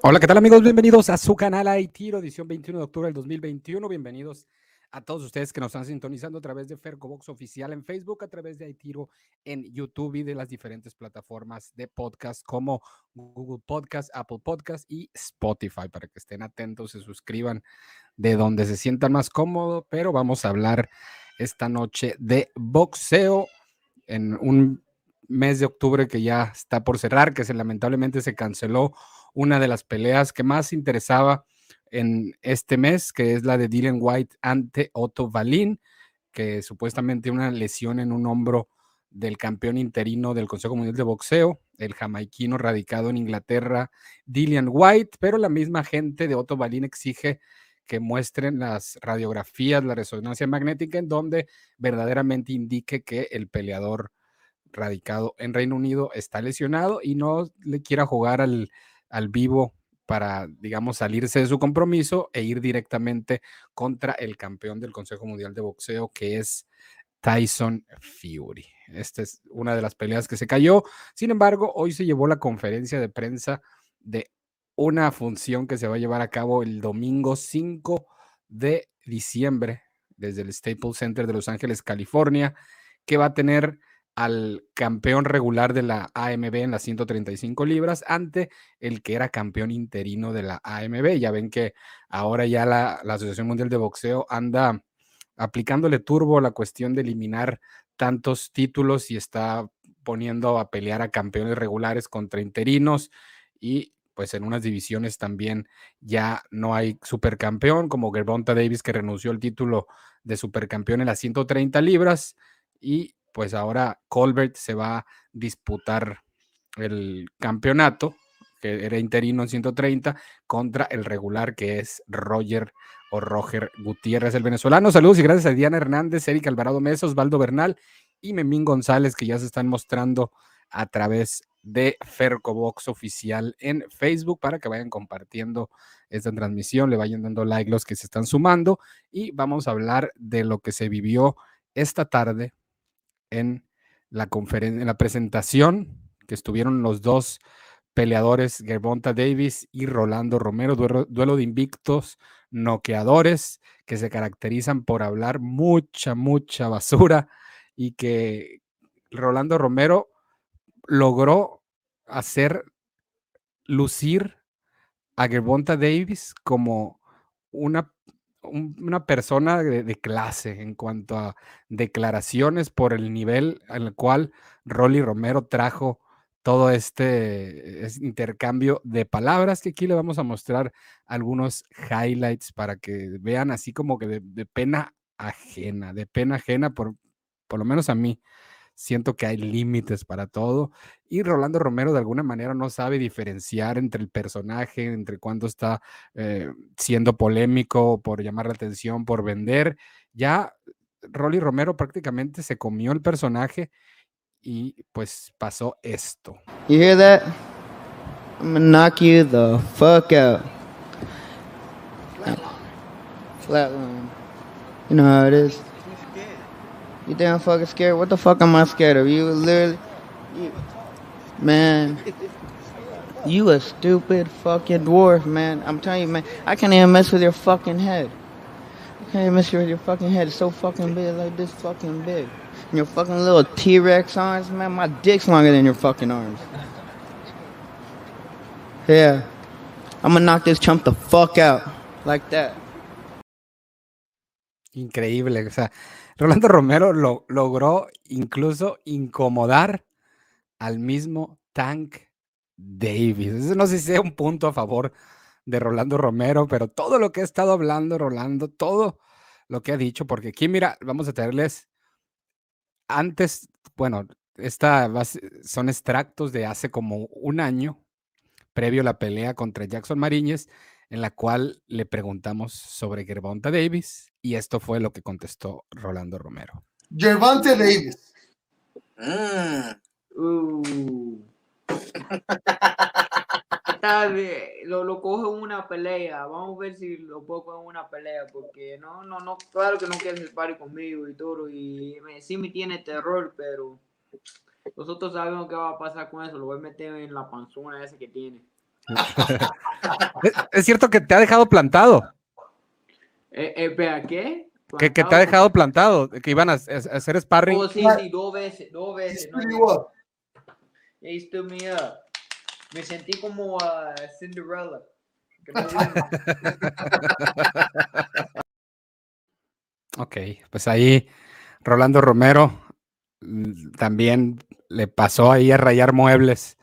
Hola, ¿qué tal amigos? Bienvenidos a su canal Aitiro, edición 21 de octubre del 2021. Bienvenidos a todos ustedes que nos están sintonizando a través de Fercobox Oficial en Facebook, a través de Aitiro en YouTube y de las diferentes plataformas de podcast como Google Podcast, Apple Podcast y Spotify para que estén atentos, se suscriban de donde se sientan más cómodo, pero vamos a hablar esta noche de boxeo en un mes de octubre que ya está por cerrar, que se lamentablemente se canceló una de las peleas que más interesaba en este mes, que es la de Dylan White ante Otto Valin, que supuestamente una lesión en un hombro del campeón interino del Consejo Mundial de Boxeo, el jamaiquino radicado en Inglaterra, Dylan White, pero la misma gente de Otto Valin exige que muestren las radiografías, la resonancia magnética, en donde verdaderamente indique que el peleador radicado en Reino Unido está lesionado y no le quiera jugar al, al vivo para, digamos, salirse de su compromiso e ir directamente contra el campeón del Consejo Mundial de Boxeo, que es Tyson Fury. Esta es una de las peleas que se cayó. Sin embargo, hoy se llevó la conferencia de prensa de una función que se va a llevar a cabo el domingo 5 de diciembre desde el Staples Center de Los Ángeles, California, que va a tener al campeón regular de la AMB en las 135 libras ante el que era campeón interino de la AMB. Ya ven que ahora ya la, Asociación Mundial de Boxeo anda aplicándole turbo la cuestión de eliminar tantos títulos y está poniendo a pelear a campeones regulares contra interinos y pues en unas divisiones también ya no hay supercampeón como Gervonta Davis que renunció al título de supercampeón en las 130 libras y pues ahora Colbert se va a disputar el campeonato, que era interino en 130, contra el regular que es Roger o Roger Gutiérrez, el venezolano. Saludos y gracias a Diana Hernández, Erika Alvarado Mesos, Osvaldo Bernal y Memín González, que ya se están mostrando a través de Fercobox oficial en Facebook para que vayan compartiendo esta transmisión, le vayan dando like los que se están sumando y vamos a hablar de lo que se vivió esta tarde en la en la presentación que estuvieron los dos peleadores, Gervonta Davis y Rolando Romero, duelo, de invictos, noqueadores, que se caracterizan por hablar mucha, mucha basura y que Rolando Romero logró hacer lucir a Gervonta Davis como una una persona de, clase en cuanto a declaraciones por el nivel al cual Rolly Romero trajo todo este, intercambio de palabras que aquí le vamos a mostrar algunos highlights para que vean así como que de, de pena ajena, de pena ajena por, por lo menos a mí siento que hay límites para todo y Rolando Romero de alguna manera no sabe diferenciar entre el personaje, entre cuando está eh, siendo polémico por llamar la atención, por vender. Ya Rolly Romero prácticamente se comió el personaje y pues pasó esto. You hear that? I'm gonna knock you the fuck out. Flatline. You know how it is. You damn fucking scared? What the fuck am I scared of? You literally, man. You a stupid fucking dwarf, man. I'm telling you, man. I can't even mess with your fucking head. I can't even mess with your fucking head. It's so fucking big, like this fucking big. And your fucking little T-Rex arms, man. My dick's longer than your fucking arms. Yeah. I'm gonna knock this chump the fuck out. Like that. Increíble, o sea, Rolando Romero lo, logró incluso incomodar al mismo Tank Davis. Eso no sé si sea un punto a favor de Rolando Romero, pero todo lo que ha estado hablando Rolando, todo lo que ha dicho, porque aquí, mira, vamos a tenerles antes, bueno, esta son extractos de hace como un año, previo a la pelea contra Jackson Mariñez, en la cual le preguntamos sobre Gervonta Davis y esto fue lo que contestó Rolando Romero. Gervonta Davis. Mm. Uh. lo, lo cojo en una pelea. Vamos a ver si lo puedo coger en una pelea. Porque no, no, no, claro que no quiere el party conmigo y todo. Y me, sí me tiene terror, pero nosotros sabemos qué va a pasar con eso. Lo voy a meter en la panzona esa que tiene. Es, es cierto que te ha dejado plantado. Eh, eh, ¿Espera, qué? Que, que te ha dejado plantado, que iban a, a hacer sparring. Oh, sí, sí, dos veces, dos veces. He stood me sentí como a Cinderella. Que no duerme. Ok, pues ahí Rolando Romero también le pasó ahí a rayar muebles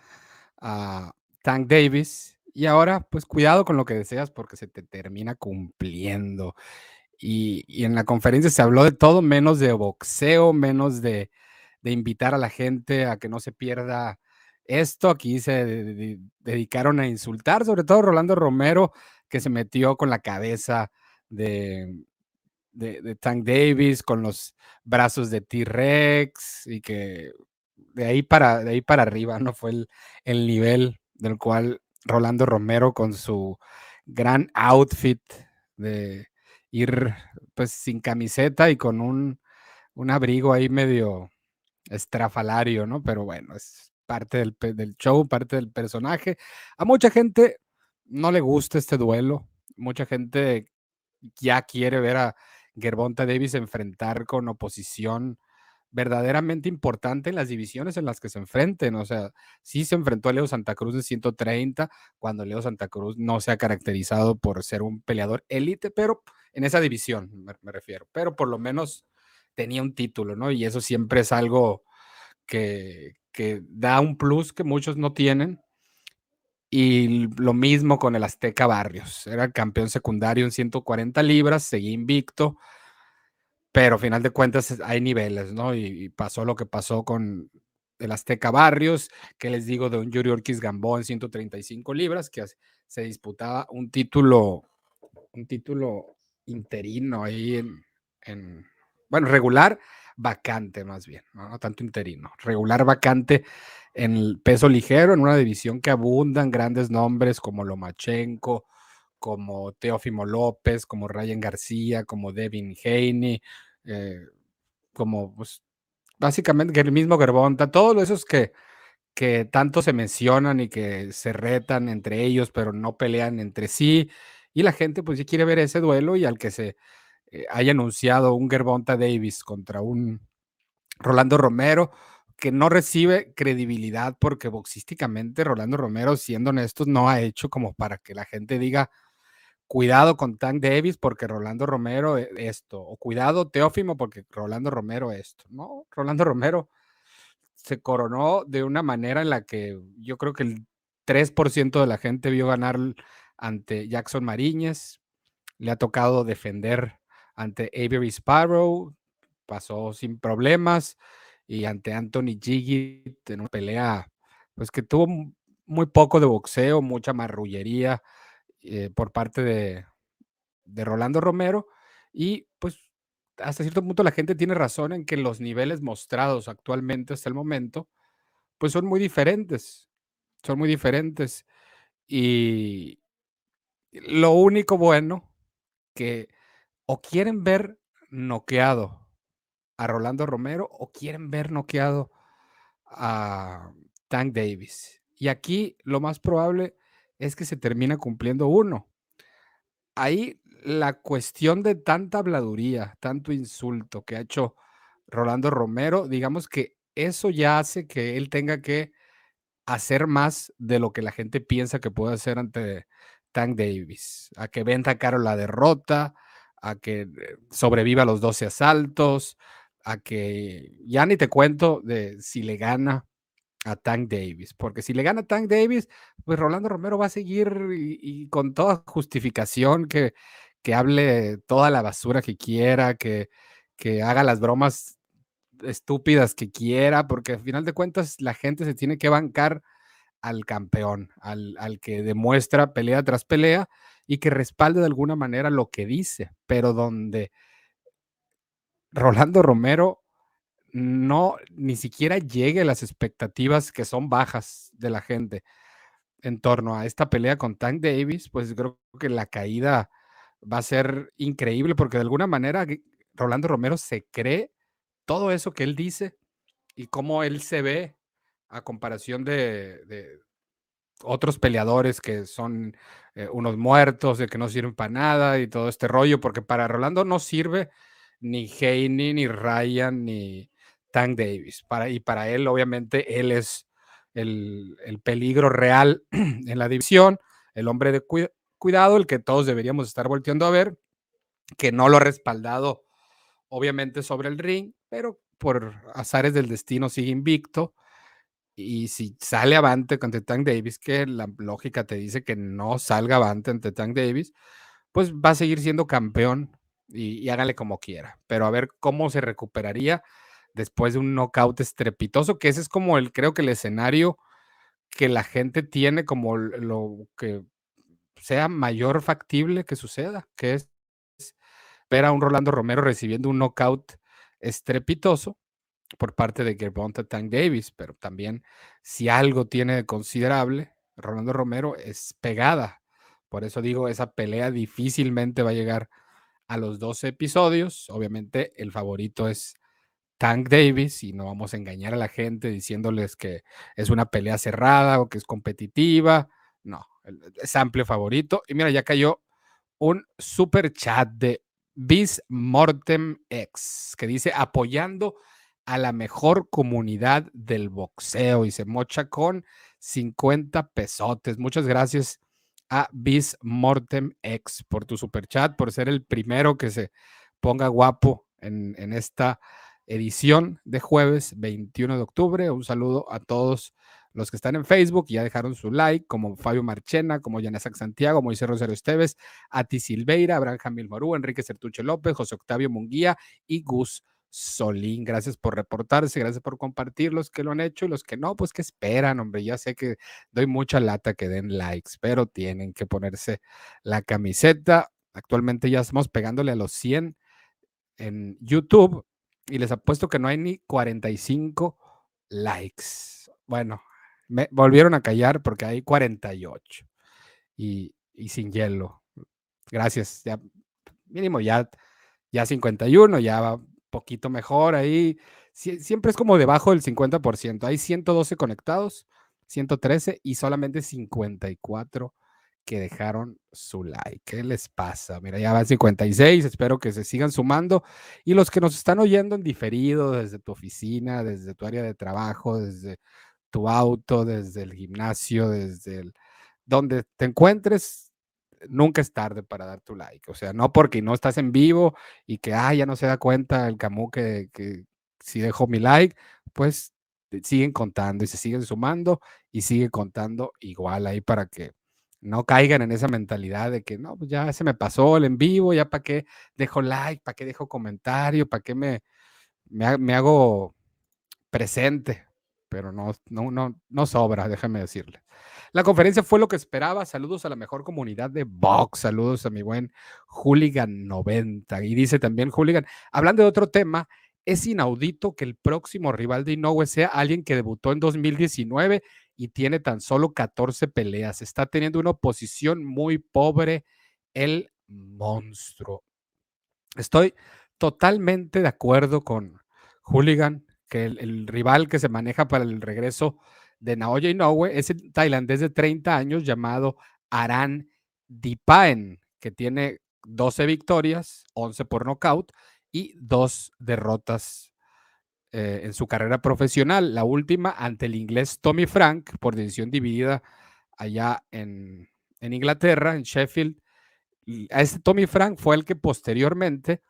a Tank Davis. Y ahora, pues cuidado con lo que deseas porque se te termina cumpliendo. Y, y en la conferencia se habló de todo menos de boxeo, menos de, de invitar a la gente a que no se pierda esto. Aquí se de- de- dedicaron a insultar, sobre todo Rolando Romero, que se metió con la cabeza de, de, de Tank Davis, con los brazos de T-Rex, y que de ahí para, de ahí para arriba, ¿no? Fue el, el nivel del cual Rolando Romero con su gran outfit de ir pues sin camiseta y con un, un abrigo ahí medio estrafalario, ¿no? Pero bueno, es parte del, del show, parte del personaje. A mucha gente no le gusta este duelo, mucha gente ya quiere ver a Gervonta Davis enfrentar con oposición verdaderamente importante en las divisiones en las que se enfrenten. O sea, sí se enfrentó a Leo Santa Cruz en 130, cuando Leo Santa Cruz no se ha caracterizado por ser un peleador élite, pero en esa división me, me refiero. Pero por lo menos tenía un título, ¿no? Y eso siempre es algo que, que da un plus que muchos no tienen. Y lo mismo con el Azteca Barrios. Era campeón secundario en 140 libras, seguía invicto, pero final de cuentas hay niveles, ¿no? Y, pasó lo que pasó con el Azteca Barrios, que les digo de un Yuri Ortiz Gambó en 135 libras, que se disputaba un título, un título interino ahí en, en- bueno, regular, vacante más bien, ¿no? No tanto interino, regular vacante en el peso ligero, en una división que abundan grandes nombres como Lomachenko, como Teófimo López, como Ryan García, como Devin Haney, eh, como pues, básicamente el mismo Gervonta, todos esos que, que tanto se mencionan y que se retan entre ellos, pero no pelean entre sí. Y la gente pues sí quiere ver ese duelo y al que se eh, haya anunciado un Gervonta Davis contra un Rolando Romero, que no recibe credibilidad porque boxísticamente Rolando Romero, siendo honestos, no ha hecho como para que la gente diga, cuidado con Tank Davis porque Rolando Romero e- esto, o cuidado Teófimo porque Rolando Romero esto. No, Rolando Romero se coronó de una manera en la que yo creo que el 3% de la gente vio ganar ante Jackson Mariñez, le ha tocado defender ante Avery Sparrow, pasó sin problemas, y ante Anthony Gigit en una pelea, pues que tuvo mu- muy poco de boxeo, mucha marrullería eh, por parte de, de Rolando Romero, y pues hasta cierto punto la gente tiene razón en que los niveles mostrados actualmente hasta el momento, pues son muy diferentes, son muy diferentes, y lo único bueno que o quieren ver noqueado a Rolando Romero o quieren ver noqueado a Tank Davis. Y aquí lo más probable es que se termina cumpliendo uno. Ahí la cuestión de tanta habladuría, tanto insulto que ha hecho Rolando Romero, digamos que eso ya hace que él tenga que hacer más de lo que la gente piensa que puede hacer ante Tank Davis, a que venda caro la derrota, a que eh, sobreviva los 12 asaltos, a que ya ni te cuento de si le gana a Tank Davis, porque si le gana Tank Davis, pues Rolando Romero va a seguir y, y con toda justificación que, que hable toda la basura que quiera, que, que haga las bromas estúpidas que quiera, porque al final de cuentas la gente se tiene que bancar al campeón, al, al que demuestra pelea tras pelea y que respalde de alguna manera lo que dice, pero donde Rolando Romero no ni siquiera llegue las expectativas que son bajas de la gente en torno a esta pelea con Tank Davis, pues creo que la caída va a ser increíble porque de alguna manera Rolando Romero se cree todo eso que él dice y cómo él se ve a comparación de, de, otros peleadores que son eh, unos muertos, de que no sirven para nada y todo este rollo, porque para Rolando no sirve ni Haney, ni Ryan, ni Tank Davis. Para, y para él, obviamente, él es el, peligro real en la división, el hombre de cuidado, el que todos deberíamos estar volteando a ver, que no lo ha respaldado, obviamente, sobre el ring, pero por azares del destino sigue invicto. Y si sale avante contra Tank Davis, que la lógica te dice que no salga avante ante Tank Davis, pues va a seguir siendo campeón y, y hágale como quiera. Pero a ver cómo se recuperaría después de un knockout estrepitoso, que ese es como el, creo que el escenario que la gente tiene como lo que sea mayor factible que suceda, que es ver a un Rolando Romero recibiendo un knockout estrepitoso por parte de Gervonta Tank Davis, pero también si algo tiene de considerable, Rolando Romero es pegada. Por eso digo, esa pelea difícilmente va a llegar a los 12 episodios. Obviamente el favorito es Tank Davis y no vamos a engañar a la gente diciéndoles que es una pelea cerrada o que es competitiva. No, es amplio favorito. Y mira, ya cayó un super chat de Bis Mortem X que dice apoyando a la mejor comunidad del boxeo y se mocha con 50 pesotes. Muchas gracias a Bis Mortem X por tu super chat, por ser el primero que se ponga guapo en, en esta edición de jueves 21 de octubre. Un saludo a todos los que están en Facebook y ya dejaron su like, como Fabio Marchena, como Yanesac Santiago, Moisés Rosario Esteves, Ati Silveira, Abraham Jamil Morú, Enrique Sertuche López, José Octavio Munguía y Gus Solín. Gracias por reportarse, gracias por compartir los que lo han hecho y los que no, pues que esperan, hombre. Ya sé que doy mucha lata que den likes, pero tienen que ponerse la camiseta. Actualmente ya estamos pegándole a los 100 en YouTube y les apuesto que no hay ni 45 likes. Bueno, me volvieron a callar porque hay 48 y, y sin hielo. Gracias. Ya, mínimo ya, ya 51, ya va poquito mejor ahí. siempre es como debajo del 50%. Hay 112 conectados, 113 y solamente 54 que dejaron su like. ¿Qué les pasa? Mira, ya van 56, espero que se sigan sumando. Y los que nos están oyendo en diferido desde tu oficina, desde tu área de trabajo, desde tu auto, desde el gimnasio, desde donde te encuentres, nunca es tarde para dar tu like. O sea, no porque no estás en vivo y que, ah, ya no se da cuenta el Camus que, que si dejo mi like, pues siguen contando y se siguen sumando y sigue contando igual ahí para que no caigan en esa mentalidad de que no, pues ya se me pasó el en vivo, ya para qué dejo like, para qué dejo comentario, para qué me, me, hago presente, pero no, no, no, no sobra, déjame decirle. La conferencia fue lo que esperaba. Saludos a la mejor comunidad de box. Saludos a mi buen Hooligan90. Y dice también Hooligan, hablando de otro tema, es inaudito que el próximo rival de Inoue sea alguien que debutó en 2019 y tiene tan solo 14 peleas. Está teniendo una oposición muy pobre el monstruo. Estoy totalmente de acuerdo con Hooligan, que el, rival que se maneja para el regreso de Naoya Inoue es el tailandés de 30 años llamado Aran Dipaen, que tiene 12 victorias, 11 por nocaut y dos derrotas eh, en su carrera profesional. La última ante el inglés Tommy Frank por decisión dividida allá en, Inglaterra, en Sheffield. a este Tommy Frank fue el que posteriormente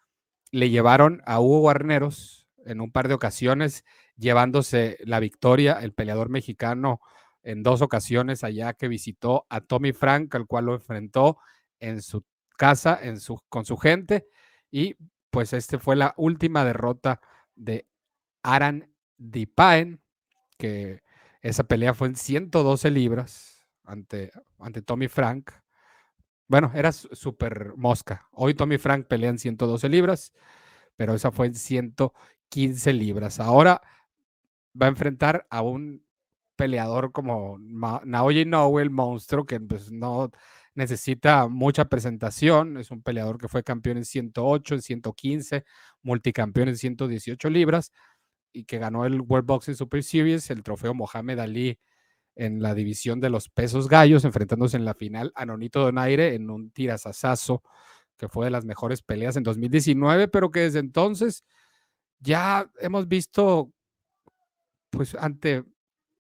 le llevaron a Hugo Guarneros en un par de ocasiones, llevándose la victoria, el peleador mexicano en dos ocasiones allá que visitó a Tommy Frank, al cual lo enfrentó en su casa, en su, con su gente, y pues este fue la última derrota de Aran Dipaen, que esa pelea fue en 112 libras ante, ante Tommy Frank. Bueno, era súper mosca. Hoy Tommy Frank pelea en 112 libras, pero esa fue en 115 libras. Ahora va a enfrentar a un peleador como Naoya Inoue, el monstruo, que pues, no necesita mucha presentación. Es un peleador que fue campeón en 108, en 115, multicampeón en 118 libras y que ganó el World Boxing Super Series, el trofeo Mohamed Ali en la división de los pesos gallos, enfrentándose en la final a Nonito Donaire en un tirasasazo que fue de las mejores peleas en 2019, pero que desde entonces ya hemos visto, pues ante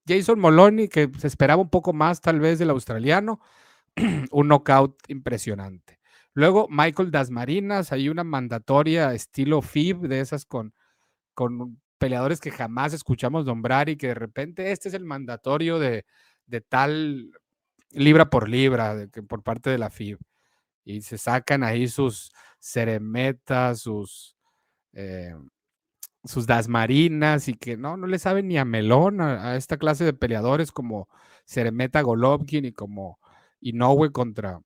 Jason Moloney, que se esperaba un poco más tal vez del australiano, un knockout impresionante. Luego Michael Dasmarinas, hay una mandatoria estilo FIB de esas con, con peleadores que jamás escuchamos nombrar y que de repente este es el mandatorio de, de tal libra por libra que por parte de la FIB. Y se sacan ahí sus ceremetas, sus, eh, sus dasmarinas y que no, no le saben ni a melón a, a esta clase de peleadores como Ceremeta Golovkin y como Inoue contra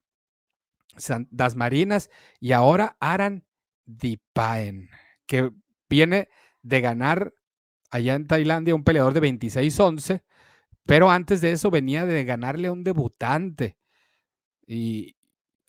Dasmarinas y ahora Aran Dipaen, que viene de ganar allá en Tailandia un peleador de 26-11, pero antes de eso venía de ganarle a un debutante y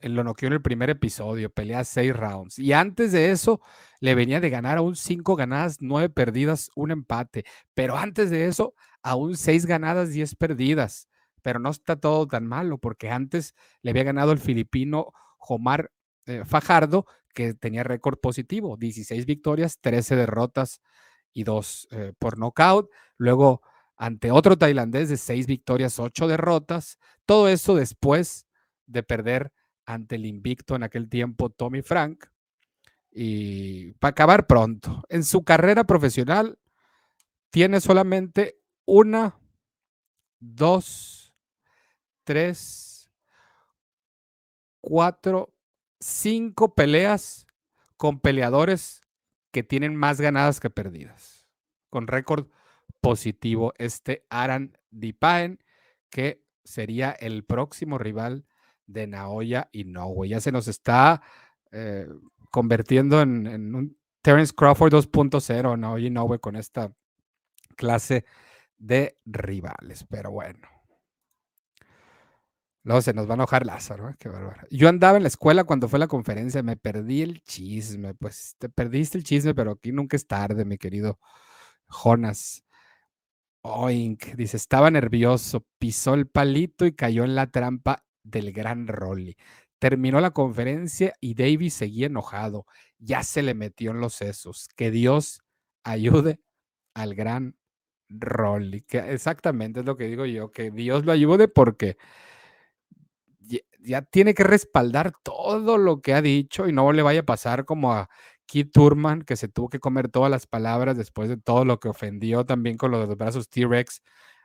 lo noqueó en el primer episodio, pelea seis rounds. Y antes de eso le venía de ganar a un cinco ganadas, nueve perdidas, un empate. Pero antes de eso, a un seis ganadas, diez perdidas. Pero no está todo tan malo, porque antes le había ganado el filipino Jomar eh, Fajardo, que tenía récord positivo, 16 victorias, 13 derrotas y 2 eh, por nocaut. Luego, ante otro tailandés de 6 victorias, 8 derrotas. Todo eso después de perder ante el invicto en aquel tiempo Tommy Frank. Y para acabar pronto, en su carrera profesional tiene solamente una, dos, tres, cuatro, cinco peleas con peleadores que tienen más ganadas que perdidas, con récord positivo este Aran Dipaen, que sería el próximo rival de Naoya Inoue. Ya se nos está eh, convirtiendo en, un Terence Crawford 2.0, Naoya Inoue con esta clase de rivales, pero bueno. Luego se nos va a enojar Lázaro, qué bárbaro. Yo andaba en la escuela cuando fue la conferencia, me perdí el chisme, pues te perdiste el chisme, pero aquí nunca es tarde, mi querido Jonas. Oink, dice, estaba nervioso, pisó el palito y cayó en la trampa del gran Rolly. Terminó la conferencia y Davis seguía enojado. Ya se le metió en los sesos. Que Dios ayude al gran Rolly. Que exactamente es lo que digo yo, que Dios lo ayude porque ya, tiene que respaldar todo lo que ha dicho y no le vaya a pasar como a Keith Turman, que se tuvo que comer todas las palabras después de todo lo que ofendió también con los brazos T-Rex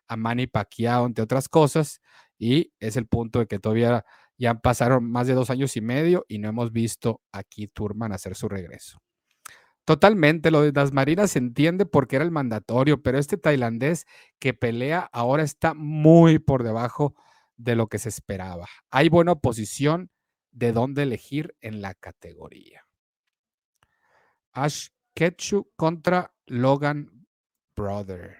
a Manny Pacquiao, entre otras cosas. Y es el punto de que todavía ya pasaron más de dos años y medio y no hemos visto a Keith Turman hacer su regreso. Totalmente, lo de las marinas se entiende porque era el mandatorio, pero este tailandés que pelea ahora está muy por debajo de lo que se esperaba. Hay buena oposición de dónde elegir en la categoría. Ash Ketchu contra Logan Brother.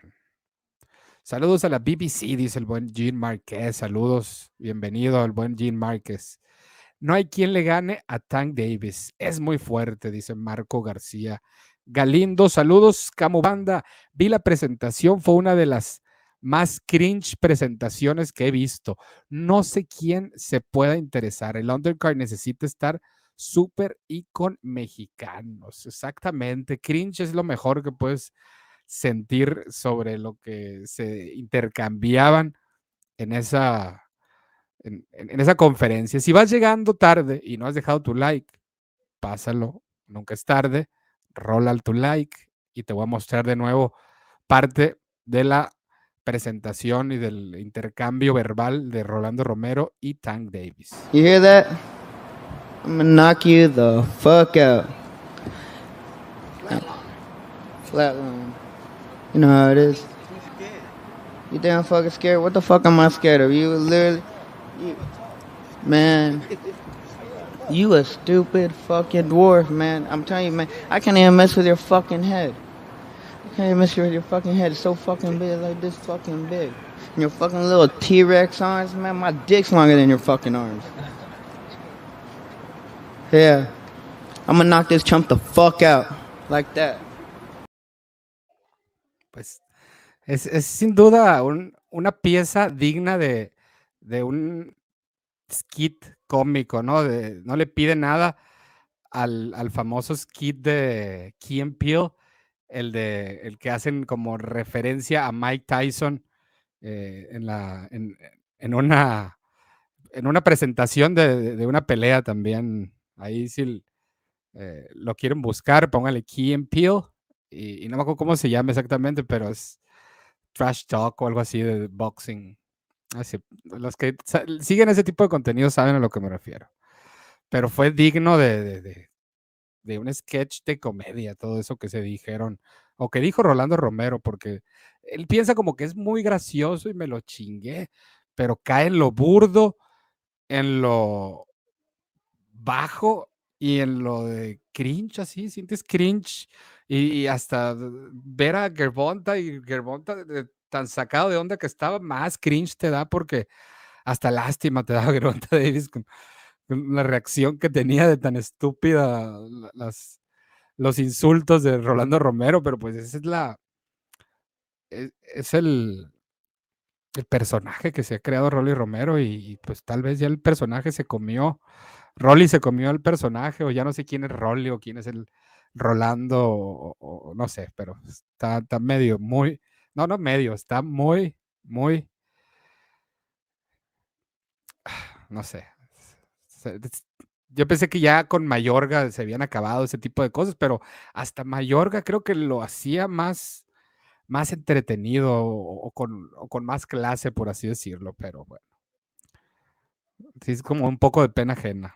Saludos a la BBC, dice el buen Jean Marquez. Saludos, bienvenido al buen Jean Marquez. No hay quien le gane a Tank Davis. Es muy fuerte, dice Marco García. Galindo, saludos, Camubanda. Vi la presentación, fue una de las más cringe presentaciones que he visto. No sé quién se pueda interesar. El undercard necesita estar súper y mexicanos. Exactamente. Cringe es lo mejor que puedes sentir sobre lo que se intercambiaban en esa, en, esa conferencia. Si vas llegando tarde y no has dejado tu like, pásalo. Nunca es tarde. Rola tu like y te voy a mostrar de nuevo parte de la presentación y del intercambio verbal de Rolando Romero y Tank Davis. You hear that? I'm gonna knock you the fuck out. Flatline. You know how it is. You damn fucking scared? What the fuck am I scared of? You literally, you, man. You a stupid fucking dwarf, man. I'm telling you, man. I can't even mess with your fucking head. Even miss your, fucking head is so fucking big, like this fucking big. And your fucking little T-Rex arms, man, my dick's longer than your fucking arms. Yeah. I'm gonna knock this chump the fuck out. Like that. Pues es, es sin duda un, una pieza digna de, de un skit cómico, ¿no? De, no le pide nada al, al famoso skit de Key and Peele, el, de, el que hacen como referencia a Mike Tyson eh, en, la, en, en, una, en una presentación de, de, una pelea también. Ahí si eh, lo quieren buscar, póngale Key and Peele. Y, no me acuerdo cómo se llama exactamente, pero es trash talk o algo así de boxing. Así, los que siguen ese tipo de contenido saben a lo que me refiero. Pero fue digno de, de, un sketch de comedia, todo eso que se dijeron, o que dijo Rolando Romero, porque él piensa como que es muy gracioso y me lo chingué, pero cae en lo burdo, en lo bajo y en lo de cringe, así, sientes cringe y, hasta ver a Gerbonta y Gerbonta tan sacado de onda que estaba, más cringe te da porque hasta lástima te da Gerbonta Davis con, la reacción que tenía de tan estúpida las, los insultos de Rolando Romero, pero pues esa es la, es, es el, el personaje que se ha creado Rolly Romero y, pues tal vez ya el personaje se comió, Rolly se comió el personaje o ya no sé quién es Rolly o quién es el Rolando o, o no sé, pero está, está, medio, muy, no, no medio, está muy, muy, no sé. Yo pensé que ya con Mayorga se habían acabado ese tipo de cosas, pero hasta Mayorga creo que lo hacía más, más entretenido o, con, con, más clase, por así decirlo, pero bueno. Sí, es como un poco de pena ajena.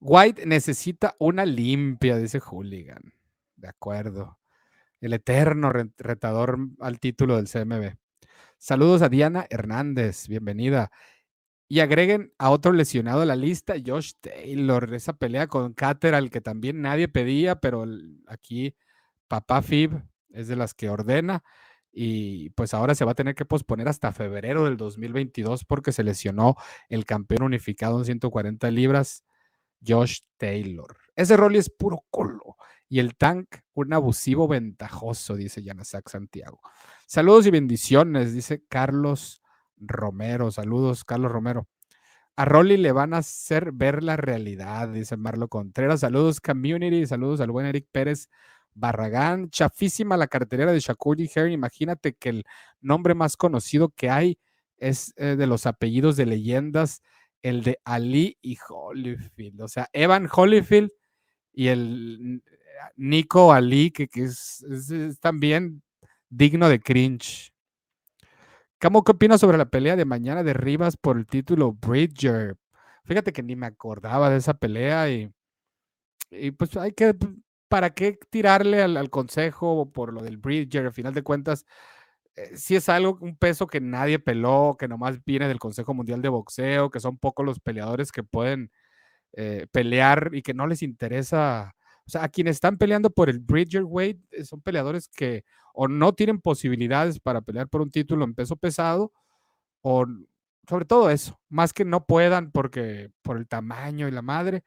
White necesita una limpia, dice Hooligan. De acuerdo. El eterno retador al título del CMB. Saludos a Diana Hernández, bienvenida. Y agreguen a otro lesionado a la lista, Josh Taylor, esa pelea con Cateral que también nadie pedía, pero aquí papá Fib es de las que ordena y pues ahora se va a tener que posponer hasta febrero del 2022 porque se lesionó el campeón unificado en 140 libras, Josh Taylor. Ese rol es puro colo. Y el tank, un abusivo ventajoso, dice Yanasak Santiago. Saludos y bendiciones, dice Carlos Romero. Saludos, Carlos Romero. A Rolly le van a hacer ver la realidad, dice Marlo Contreras. Saludos, community. Saludos al buen Eric Pérez Barragán. Chafísima la cartelera de Shakur y. Imagínate que el nombre más conocido que hay es eh, de los apellidos de leyendas el de Ali y Holyfield. O sea, Evan Holyfield y el Nico Ali, que, que es, también digno de cringe. ¿Cómo qué opinas sobre la pelea de mañana de Rivas por el título Bridger? Fíjate que ni me acordaba de esa pelea y, y pues hay que, ¿para qué tirarle al, consejo por lo del Bridger? Al final de cuentas, eh, si es algo, un peso que nadie peló, que nomás viene del Consejo Mundial de Boxeo, que son pocos los peleadores que pueden eh, pelear y que no les interesa. O sea, a quienes están peleando por el Bridger Weight eh, son peleadores que o no tienen posibilidades para pelear por un título en peso pesado, o sobre todo eso, más que no puedan porque por el tamaño y la madre,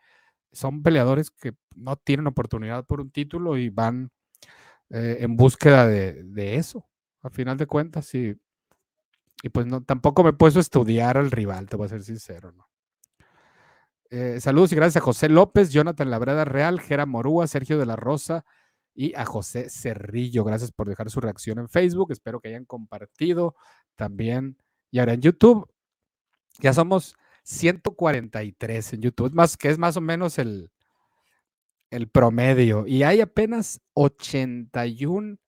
son peleadores que no tienen oportunidad por un título y van eh, en búsqueda de, eso al final de cuentas, y, y pues no, tampoco me he puesto a estudiar al rival, te voy a ser sincero, ¿no? Eh, saludos y gracias a José López, Jonathan Labrada Real, Gera Morúa, Sergio de la Rosa y a José Cerrillo. Gracias por dejar su reacción en Facebook. Espero que hayan compartido también. Y ahora en YouTube, ya somos 143 en YouTube, más que es más o menos el, el promedio. Y hay apenas 81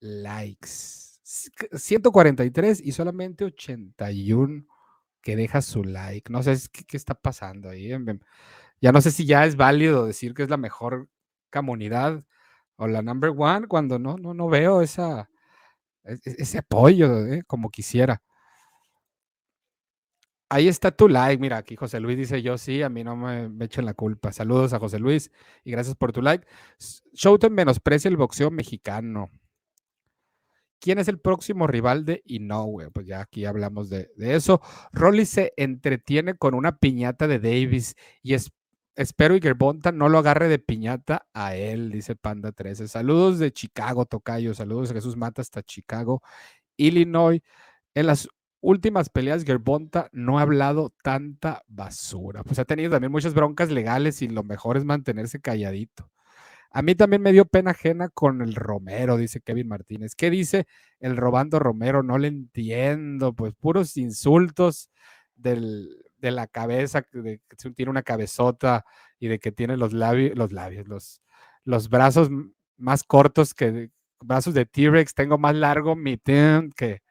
likes. 143 y solamente 81 que deja su like. No sé qué, está pasando ahí. Ya no sé si ya es válido decir que es la mejor comunidad o la number one cuando no, no, no veo esa, ese apoyo ¿eh? como quisiera. Ahí está tu like. Mira, aquí José Luis dice yo sí, a mí no me, me echen la culpa. Saludos a José Luis y gracias por tu like. Showtime menosprecia el boxeo mexicano. ¿Quién es el próximo rival de Inoue? Pues ya aquí hablamos de, eso. Rolly se entretiene con una piñata de Davis y es, espero que Gerbonta no lo agarre de piñata a él, dice Panda 13. Saludos de Chicago, Tocayo. Saludos a Jesús Mata hasta Chicago, Illinois. En las últimas peleas, Gerbonta no ha hablado tanta basura. Pues ha tenido también muchas broncas legales y lo mejor es mantenerse calladito. A mí también me dio pena ajena con el Romero, dice Kevin Martínez. ¿Qué dice el robando Romero? No le entiendo, pues puros insultos de la cabeza, de que tiene una cabezota y de que tiene los labios, los labios, los, brazos más cortos que brazos de T-Rex. Tengo más largo mi que,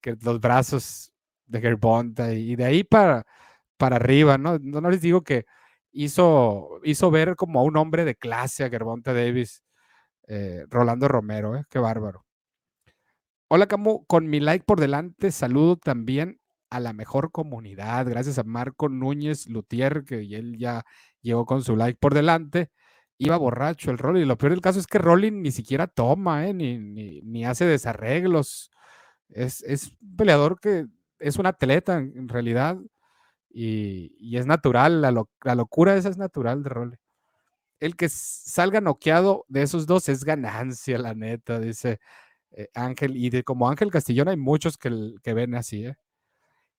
que los brazos de Gerbonta y de ahí para arriba, ¿no? ¿no? les digo que hizo, hizo ver como a un hombre de clase a Gerbonta Davis, eh, Rolando Romero, ¿eh? Qué bárbaro. Hola Camu, con mi like por delante, saludo también a la mejor comunidad, gracias a Marco Núñez Lutier, que él ya llegó con su like por delante. Iba borracho el Rolling. Lo peor del caso es que Rolling ni siquiera toma, ¿eh? ni, ni, hace desarreglos. Es, es, un peleador que es un atleta en realidad y, es natural, la, locura esa es natural de Rolling. El que salga noqueado de esos dos es ganancia, la neta, dice eh, Ángel. Y de, como Ángel Castillón hay muchos que, ven así, ¿eh?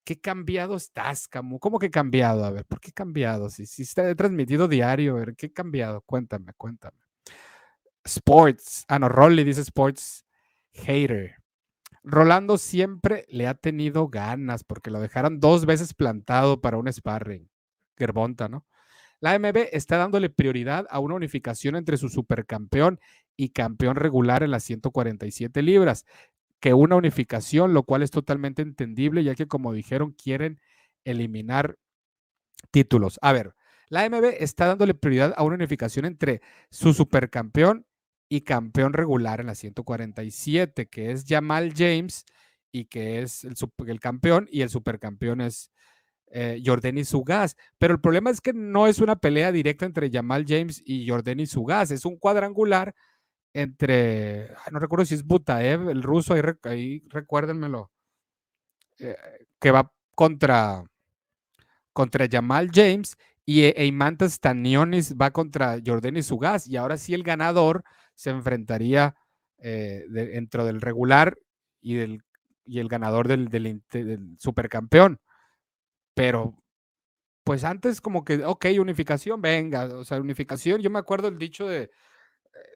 ¿Qué cambiado estás, Camu? ¿Cómo que cambiado? A ver, ¿por qué cambiado? Si, si está transmitido diario, ¿qué cambiado? Cuéntame, cuéntame. Sports. Ah, no, Rolly dice Sports Hater. Rolando siempre le ha tenido ganas porque lo dejaron dos veces plantado para un sparring. Gerbonta, ¿no? La MB está dándole prioridad a una unificación entre su supercampeón y campeón regular en las 147 libras que una unificación, lo cual es totalmente entendible, ya que como dijeron, quieren eliminar títulos. A ver, la AMB está dándole prioridad a una unificación entre su supercampeón y campeón regular en la 147, que es Jamal James y que es el, el campeón, y el supercampeón es eh, Jordani. Pero el problema es que no es una pelea directa entre Jamal James y Jordani Sugas, es un cuadrangular entre, no recuerdo si es Butaev, el ruso, ahí, recuérdenmelo, eh, que va contra, contra Jamal James y e, Eimantas Stanionis va contra Jordanis Sugas y ahora sí el ganador se enfrentaría eh, dentro del regular y, del, y el ganador del, supercampeón. Pero, pues antes como que, ok, unificación, venga, o sea, unificación, yo me acuerdo el dicho de,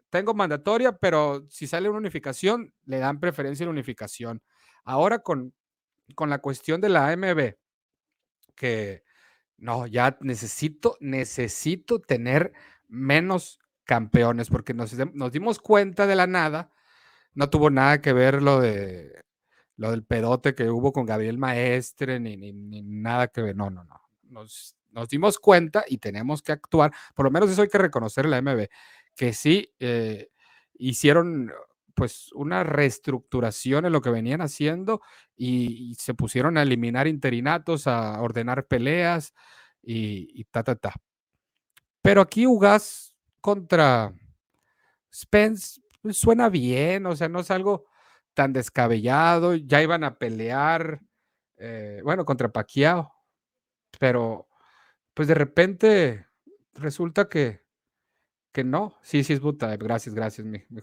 tengo mandatoria, pero si sale una unificación, le dan preferencia a la unificación. Ahora con, con la cuestión de la AMB, que no, ya necesito, necesito tener menos campeones, porque nos, dimos cuenta de la nada, no tuvo nada que ver lo de lo del pedote que hubo con Gabriel Maestre, ni, ni, nada que ver, no, no, no. Nos, dimos cuenta y tenemos que actuar, por lo menos eso hay que reconocer la MB, que sí eh, hicieron pues una reestructuración en lo que venían haciendo y, se pusieron a eliminar interinatos, a ordenar peleas y, ta, ta, ta. Pero aquí Ugas contra Spence pues, suena bien, o sea, no es algo tan descabellado, ya iban a pelear, eh, bueno, contra Pacquiao, pero pues de repente resulta que que no. Sí, sí es Buta. Gracias, gracias, mi, mi.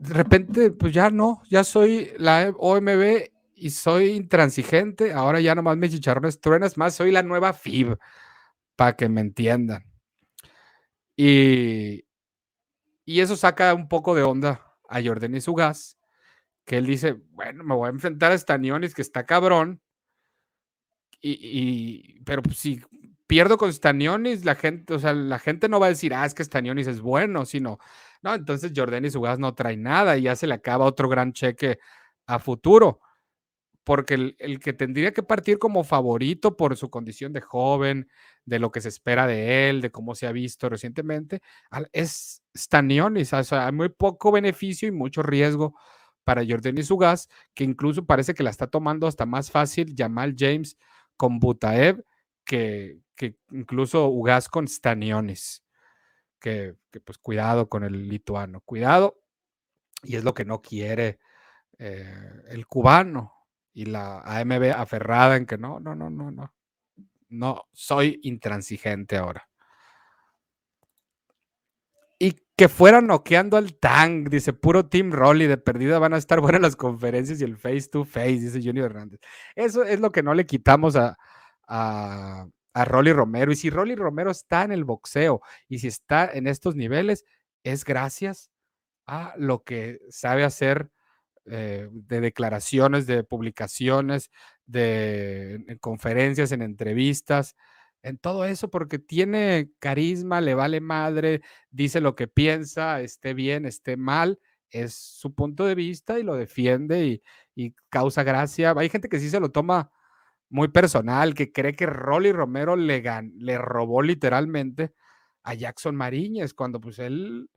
De repente, pues ya no, ya soy la OMB y soy intransigente. Ahora ya nomás me chicharrones truenas más, soy la nueva FIB, para que me entiendan. Y, y eso saca un poco de onda a Jordan y su gas, que él dice, bueno, me voy a enfrentar a Stanionis, que está cabrón. Y, y pero si pierdo con Stanionis, la gente, o sea, la gente no va a decir, ah, es que Stanionis es bueno, sino, no, entonces Jordan y gas no trae nada y ya se le acaba otro gran cheque a futuro. Porque el, el, que tendría que partir como favorito por su condición de joven, de lo que se espera de él, de cómo se ha visto recientemente, es Stanionis. O sea, hay muy poco beneficio y mucho riesgo para Jordan y gas, que incluso parece que la está tomando hasta más fácil Jamal James con Butaev que, que incluso Ugas con Stanionis, que, pues cuidado con el lituano, cuidado, y es lo que no quiere eh, el cubano y la AMB aferrada en que no, no, no, no, no, no, soy intransigente ahora. Y que fuera noqueando al Tang, dice puro Team Rolly, de perdida van a estar buenas las conferencias y el face to face, dice Junior Hernández. Eso es lo que no le quitamos a, a, a Rolly Romero. Y si Rolly Romero está en el boxeo y si está en estos niveles, es gracias a lo que sabe hacer eh, de declaraciones, de publicaciones, de en conferencias, en entrevistas, en todo eso, porque tiene carisma, le vale madre, dice lo que piensa, esté bien, esté mal, es su punto de vista y lo defiende y, y causa gracia. Hay gente que sí se lo toma muy personal, que cree que Rolly Romero le, gan- le robó literalmente a Jackson Mariñez, cuando pues él,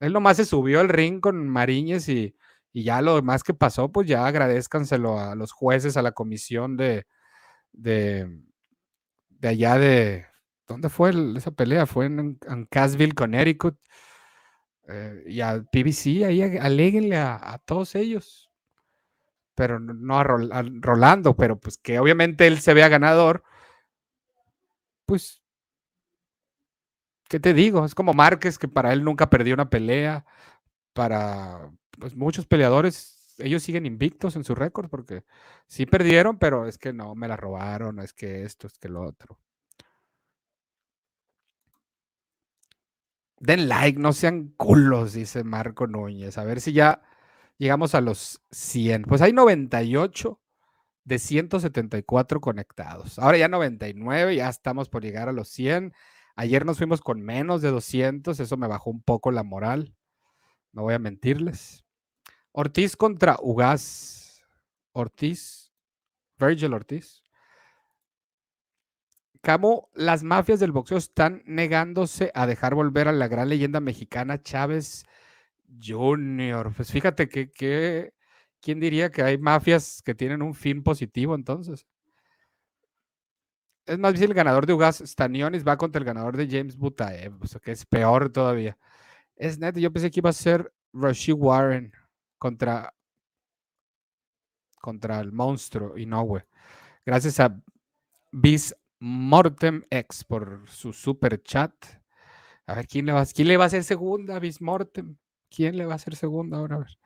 él nomás se subió al ring con Mariñez y, y ya lo demás que pasó, pues ya agradezcanselo a los jueces, a la comisión de, de, de allá de, ¿dónde fue esa pelea? Fue en, en Cassville, Connecticut. eh, y al PBC, ahí aléguenle a, todos ellos. Pero no- a, a Rolando, pero pues que obviamente él se vea ganador. Pues, ¿qué te digo? Es como Márquez, que para él nunca perdió una pelea. Para pues, muchos peleadores, ellos siguen invictos en su récord porque sí perdieron, pero es que no, me la robaron, es que esto, es que lo otro. Den like, no sean culos, dice Marco Núñez. A ver si ya llegamos a los 100. Pues hay 98 de 174 conectados. Ahora ya 99, ya estamos por llegar a los 100. Ayer nos fuimos con menos de 200, eso me bajó un poco la moral. No voy a mentirles. Ortiz contra Ugaz. Ortiz, Virgil Ortiz. Camo, las mafias del boxeo están negándose a dejar volver a la gran leyenda mexicana Chávez Jr. Pues fíjate que, que ¿quién diría que hay mafias que tienen un fin positivo entonces? Es más bien el ganador de Ugas Stanionis va contra el ganador de James Butaev, o sea, que es peor todavía. Es neto, yo pensé que iba a ser Rashid Warren contra, contra el monstruo güey. Gracias a Bis Mortem X por su super chat. A ver, ¿quién le va, quién le va a hacer segunda? Bis Mortem. ¿Quién le va a hacer segunda ahora? A ver.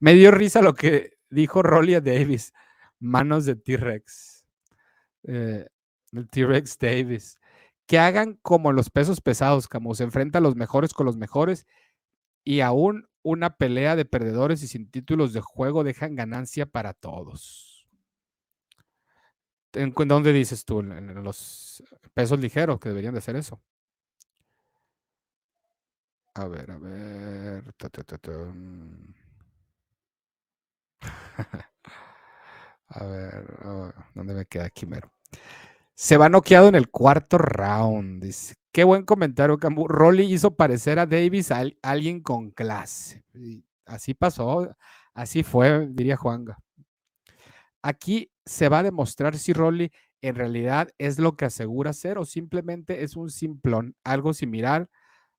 Me dio risa lo que dijo Rolly Davis. Manos de T-Rex. Eh, el T-Rex Davis. Que hagan como los pesos pesados, como se enfrenta a los mejores con los mejores y aún una pelea de perdedores y sin títulos de juego dejan ganancia para todos. ¿En dónde dices tú? En, los pesos ligeros que deberían de hacer eso. A ver, a ver. a ver, ah, ¿dónde me queda aquí mero? Se va noqueado en el cuarto round. Dice. Qué buen comentario, Camu. Rolly hizo parecer a Davis a al- alguien con clase. Así pasó, así fue, diría Juanga. Aquí se va a demostrar si Rolly en realidad es lo que asegura ser o simplemente es un simplón, algo similar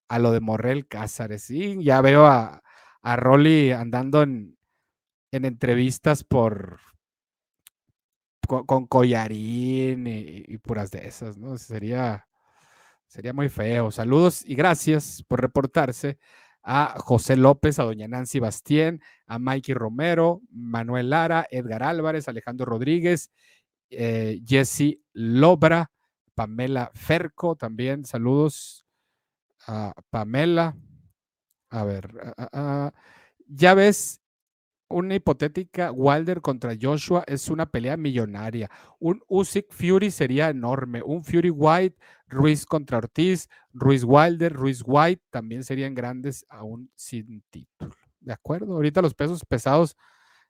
a lo de Morrel Cázares. Sí, ya veo a, a Rolly andando en, en entrevistas por con, con collarín y, y puras de esas, ¿no? Sería, sería muy feo. Saludos y gracias por reportarse a José López, a doña Nancy Bastien, a Mikey Romero, Manuel Lara, Edgar Álvarez, Alejandro Rodríguez, eh, Jesse Lobra, Pamela Ferco también. Saludos a Pamela. A ver, ah, ah, ah, ya ves, una hipotética Wilder contra Joshua es una pelea millonaria. Un Usyk Fury sería enorme. Un Fury White, Ruiz contra Ortiz, Ruiz Wilder, Ruiz White también serían grandes aún sin título. ¿De acuerdo? Ahorita los pesos pesados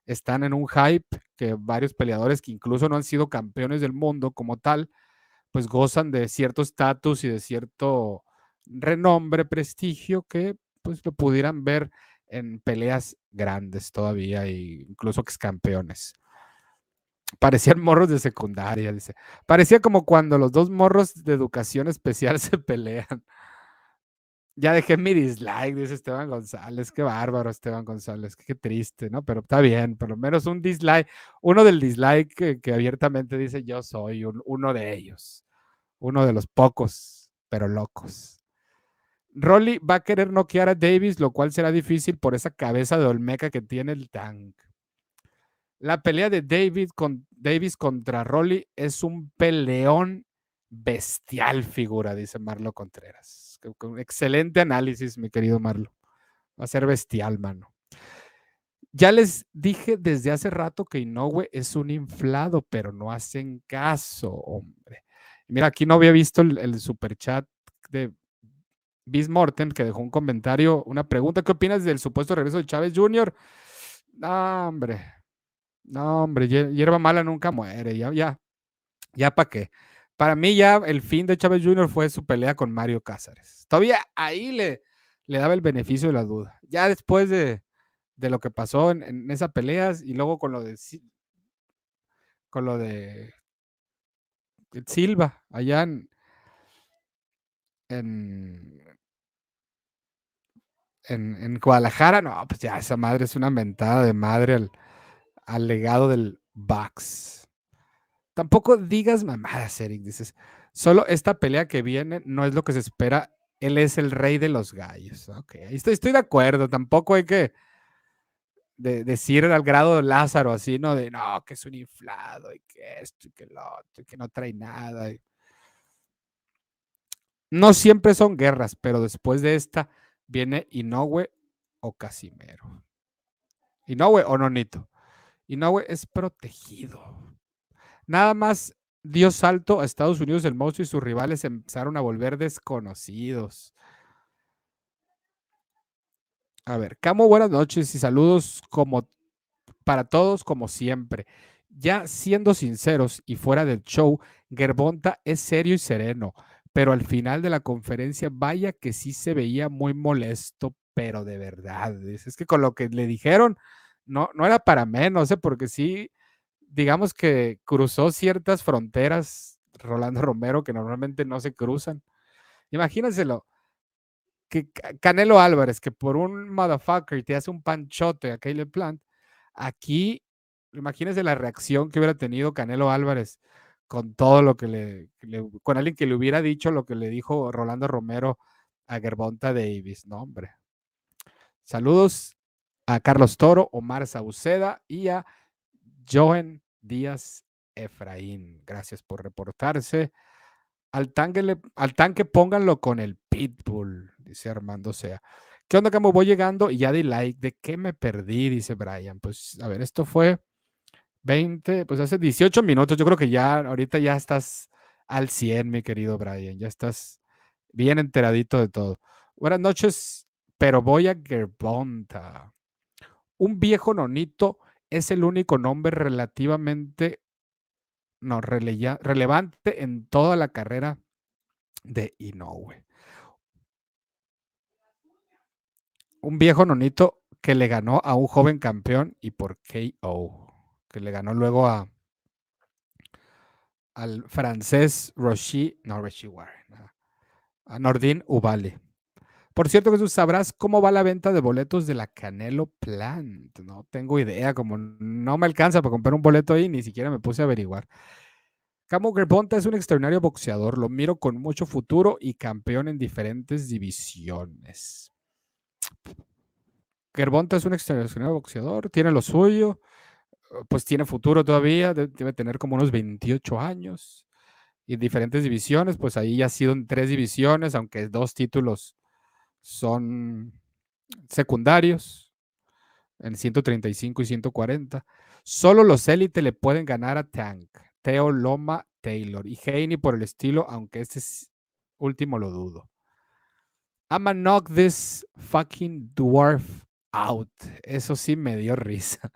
están en un hype que varios peleadores que incluso no han sido campeones del mundo como tal, pues gozan de cierto estatus y de cierto renombre, prestigio que pues lo pudieran ver en peleas grandes todavía e incluso ex campeones. Parecían morros de secundaria, dice. Parecía como cuando los dos morros de educación especial se pelean. Ya dejé mi dislike, dice Esteban González. Qué bárbaro, Esteban González. Qué, triste, ¿no? Pero está bien, por lo menos un dislike. Uno del dislike que, abiertamente dice yo soy un- uno de ellos. Uno de los pocos, pero locos. Rolly va a querer noquear a Davis, lo cual será difícil por esa cabeza de Olmeca que tiene el tank. La pelea de con, Davis contra Rolly es un peleón bestial figura, dice Marlo Contreras. Excelente análisis, mi querido Marlo. Va a ser bestial, mano. Ya les dije desde hace rato que Inoue es un inflado, pero no hacen caso, hombre. Mira, aquí no había visto el, el super chat de Bis Morten, que dejó un comentario, una pregunta. ¿Qué opinas del supuesto regreso de Chávez Jr.? No, hombre. No, hombre, hierba mala nunca muere. Ya, ya, ya para qué. Para mí ya el fin de Chávez Jr. fue su pelea con Mario Cázares. Todavía ahí le, le daba el beneficio de la duda. Ya después de, de lo que pasó en, en esas peleas y luego con lo de con lo de Silva allá en, en, en, Guadalajara, no, pues ya esa madre es una mentada de madre al, legado del Bucks. Tampoco digas mamadas, Eric, dices. Solo esta pelea que viene no es lo que se espera. Él es el rey de los gallos. Ok, estoy, estoy de acuerdo. Tampoco hay que decir al grado de Lázaro así, ¿no? De no, que es un inflado y que esto y que lo otro y que no trae nada. No siempre son guerras, pero después de esta viene Inoue o Casimero. Inoue o Nonito. Inoue es protegido. Nada más dio salto a Estados Unidos el monstruo y sus rivales empezaron a volver desconocidos. A ver, Camo, buenas noches y saludos como para todos como siempre. Ya siendo sinceros y fuera del show, Gerbonta es serio y sereno, pero al final de la conferencia, vaya que sí se veía muy molesto, pero de verdad. Es que con lo que le dijeron, no, no era para menos, ¿eh? porque sí, digamos que cruzó ciertas fronteras Rolando Romero que normalmente no se cruzan. Imagínenselo, que Canelo Álvarez, que por un motherfucker te hace un panchote a Caleb Plant, aquí, imagínense la reacción que hubiera tenido Canelo Álvarez con todo lo que le, con alguien que le hubiera dicho lo que le dijo Rolando Romero a Gerbonta Davis, no hombre. Saludos a Carlos Toro, Omar Sauceda y a Joen Díaz Efraín. Gracias por reportarse. Al tanque, al tanque pónganlo con el pitbull, dice Armando Sea. ¿Qué onda, Camo? Voy llegando y ya di like. ¿De qué me perdí? Dice Brian. Pues, a ver, esto fue 20, pues hace 18 minutos. Yo creo que ya, ahorita ya estás al 100, mi querido Brian. Ya estás bien enteradito de todo. Buenas noches, pero voy a Gerbonta. Un viejo nonito es el único nombre relativamente no, relevante en toda la carrera de Inoue. Un viejo nonito que le ganó a un joven campeón y por KO, le ganó luego a al francés Roshi, no Roshi Warren, a Nordin Ubali. Por cierto, Jesús, ¿sabrás cómo va la venta de boletos de la Canelo Plant? No tengo idea, como no me alcanza para comprar un boleto ahí, ni siquiera me puse a averiguar. Camo Gerbonta es un extraordinario boxeador, lo miro con mucho futuro y campeón en diferentes divisiones. Gerbonta es un extraordinario boxeador, tiene lo suyo, pues tiene futuro todavía, debe tener como unos 28 años y en diferentes divisiones, pues ahí ya ha sido en tres divisiones, aunque dos títulos son secundarios en 135 y 140. Solo los élites le pueden ganar a Tank, Teo Loma Taylor y Haney por el estilo, aunque este último lo dudo. I'ma knock this fucking dwarf out. Eso sí me dio risa.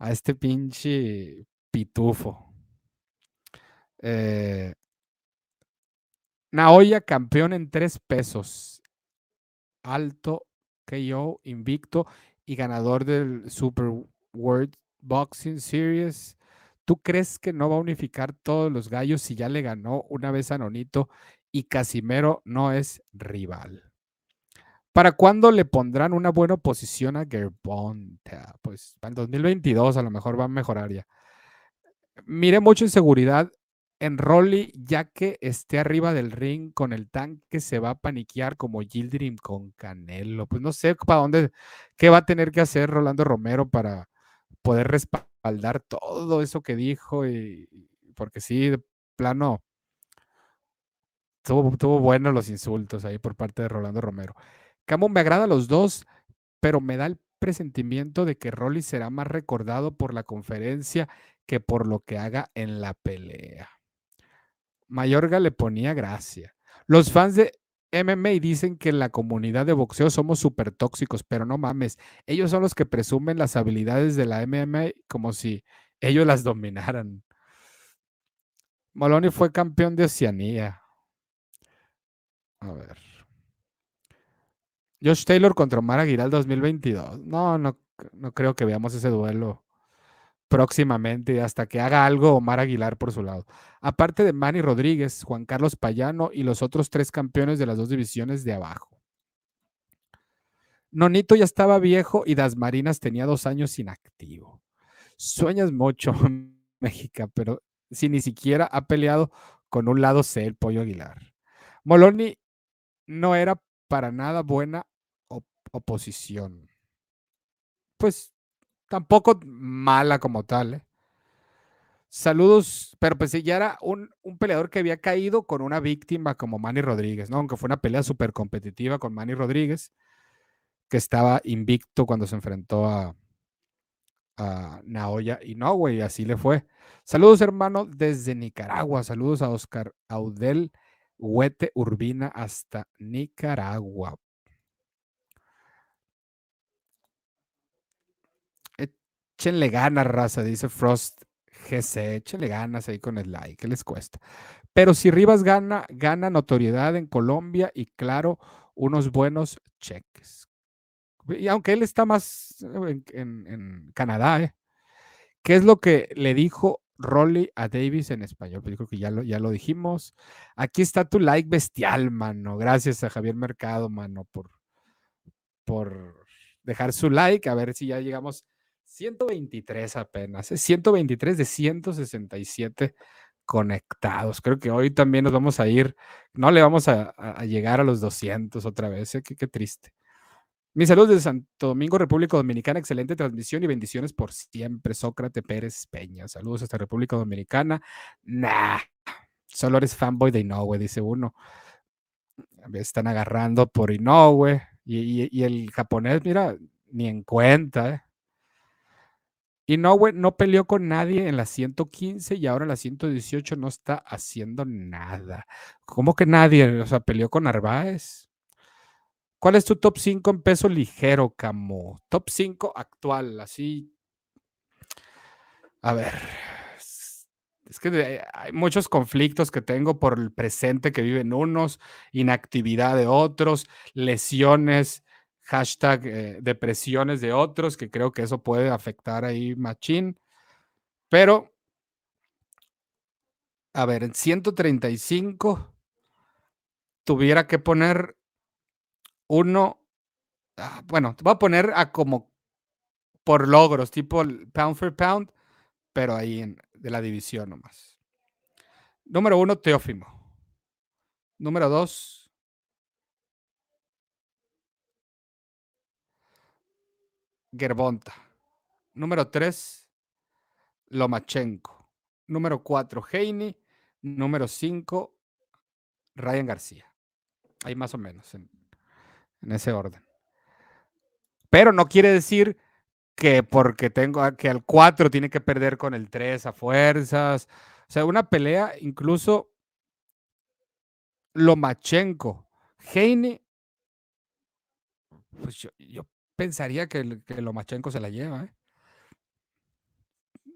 A este pinche pitufo. Eh, Naoya campeón en tres pesos alto, KO, invicto y ganador del Super World Boxing Series. ¿Tú crees que no va a unificar todos los gallos si ya le ganó una vez a Nonito y Casimero no es rival? ¿Para cuándo le pondrán una buena posición a Gerbonta? Pues para el 2022 a lo mejor va a mejorar ya. Mire mucho inseguridad en Rolly, ya que esté arriba del ring con el tanque, se va a paniquear como Gildrim con Canelo. Pues no sé para dónde, qué va a tener que hacer Rolando Romero para poder respaldar todo eso que dijo, y, porque sí, de plano, tuvo, tuvo buenos los insultos ahí por parte de Rolando Romero. Camo me agrada a los dos, pero me da el presentimiento de que Rolly será más recordado por la conferencia que por lo que haga en la pelea. Mayorga le ponía gracia. Los fans de MMA dicen que en la comunidad de boxeo somos súper tóxicos, pero no mames. Ellos son los que presumen las habilidades de la MMA como si ellos las dominaran. Moloney fue campeón de Oceanía. A ver. Josh Taylor contra Omar Aguilar 2022. No, no, no creo que veamos ese duelo próximamente hasta que haga algo Omar Aguilar por su lado. Aparte de Manny Rodríguez, Juan Carlos Payano y los otros tres campeones de las dos divisiones de abajo. Nonito ya estaba viejo y Dasmarinas tenía dos años inactivo. Sueñas mucho, México, pero si ni siquiera ha peleado con un lado C el Pollo Aguilar. Moloni no era para nada buena oposición. Pues tampoco mala como tal. ¿eh? Saludos, pero pues ya era un, un, peleador que había caído con una víctima como Manny Rodríguez, ¿no? Aunque fue una pelea súper competitiva con Manny Rodríguez, que estaba invicto cuando se enfrentó a, a Naoya y no, güey, así le fue. Saludos, hermano, desde Nicaragua. Saludos a Oscar Audel Huete Urbina hasta Nicaragua. Échenle ganas, raza, dice Frost GC. Échenle ganas ahí con el like, ¿qué les cuesta? Pero si Rivas gana, gana notoriedad en Colombia y claro, unos buenos cheques. Y aunque él está más en, en, Canadá, ¿eh? ¿Qué es lo que le dijo Rolly a Davis en español? Pues yo creo que ya lo, ya lo dijimos. Aquí está tu like bestial, mano. Gracias a Javier Mercado, mano, por, por dejar su like. A ver si ya llegamos 123 apenas, 123 ¿eh? de 167 conectados. Creo que hoy también nos vamos a ir, no le vamos a, llegar a los 200 otra vez, ¿eh? qué, triste. Mi saludos desde Santo Domingo, República Dominicana. Excelente transmisión y bendiciones por siempre. Sócrates Pérez Peña. Saludos hasta República Dominicana. Nah, solo eres fanboy de Inoue, dice uno. Están agarrando por Inoue. Y, y, y el japonés, mira, ni en cuenta. ¿eh? Y no, güey, no peleó con nadie en la 115 y ahora en la 118 no está haciendo nada. ¿Cómo que nadie? O sea, peleó con Narváez. ¿Cuál es tu top 5 en peso ligero, Camo? Top 5 actual, así. A ver. Es que hay muchos conflictos que tengo por el presente que viven unos, inactividad de otros, lesiones hashtag eh, depresiones de otros, que creo que eso puede afectar ahí machín. Pero, a ver, en 135 tuviera que poner uno, ah, bueno, te voy a poner a como por logros, tipo pound for pound, pero ahí en, de la división nomás. Número uno, Teófimo. Número dos, Gerbonta. Número 3, Lomachenko. Número 4, Heine. Número 5, Ryan García. Ahí más o menos en, ese orden. Pero no quiere decir que porque tengo que al 4 tiene que perder con el 3 a fuerzas. O sea, una pelea incluso Lomachenko, Heine, pues yo, yo pensaría que, que Lomachenko se la lleva. ¿eh?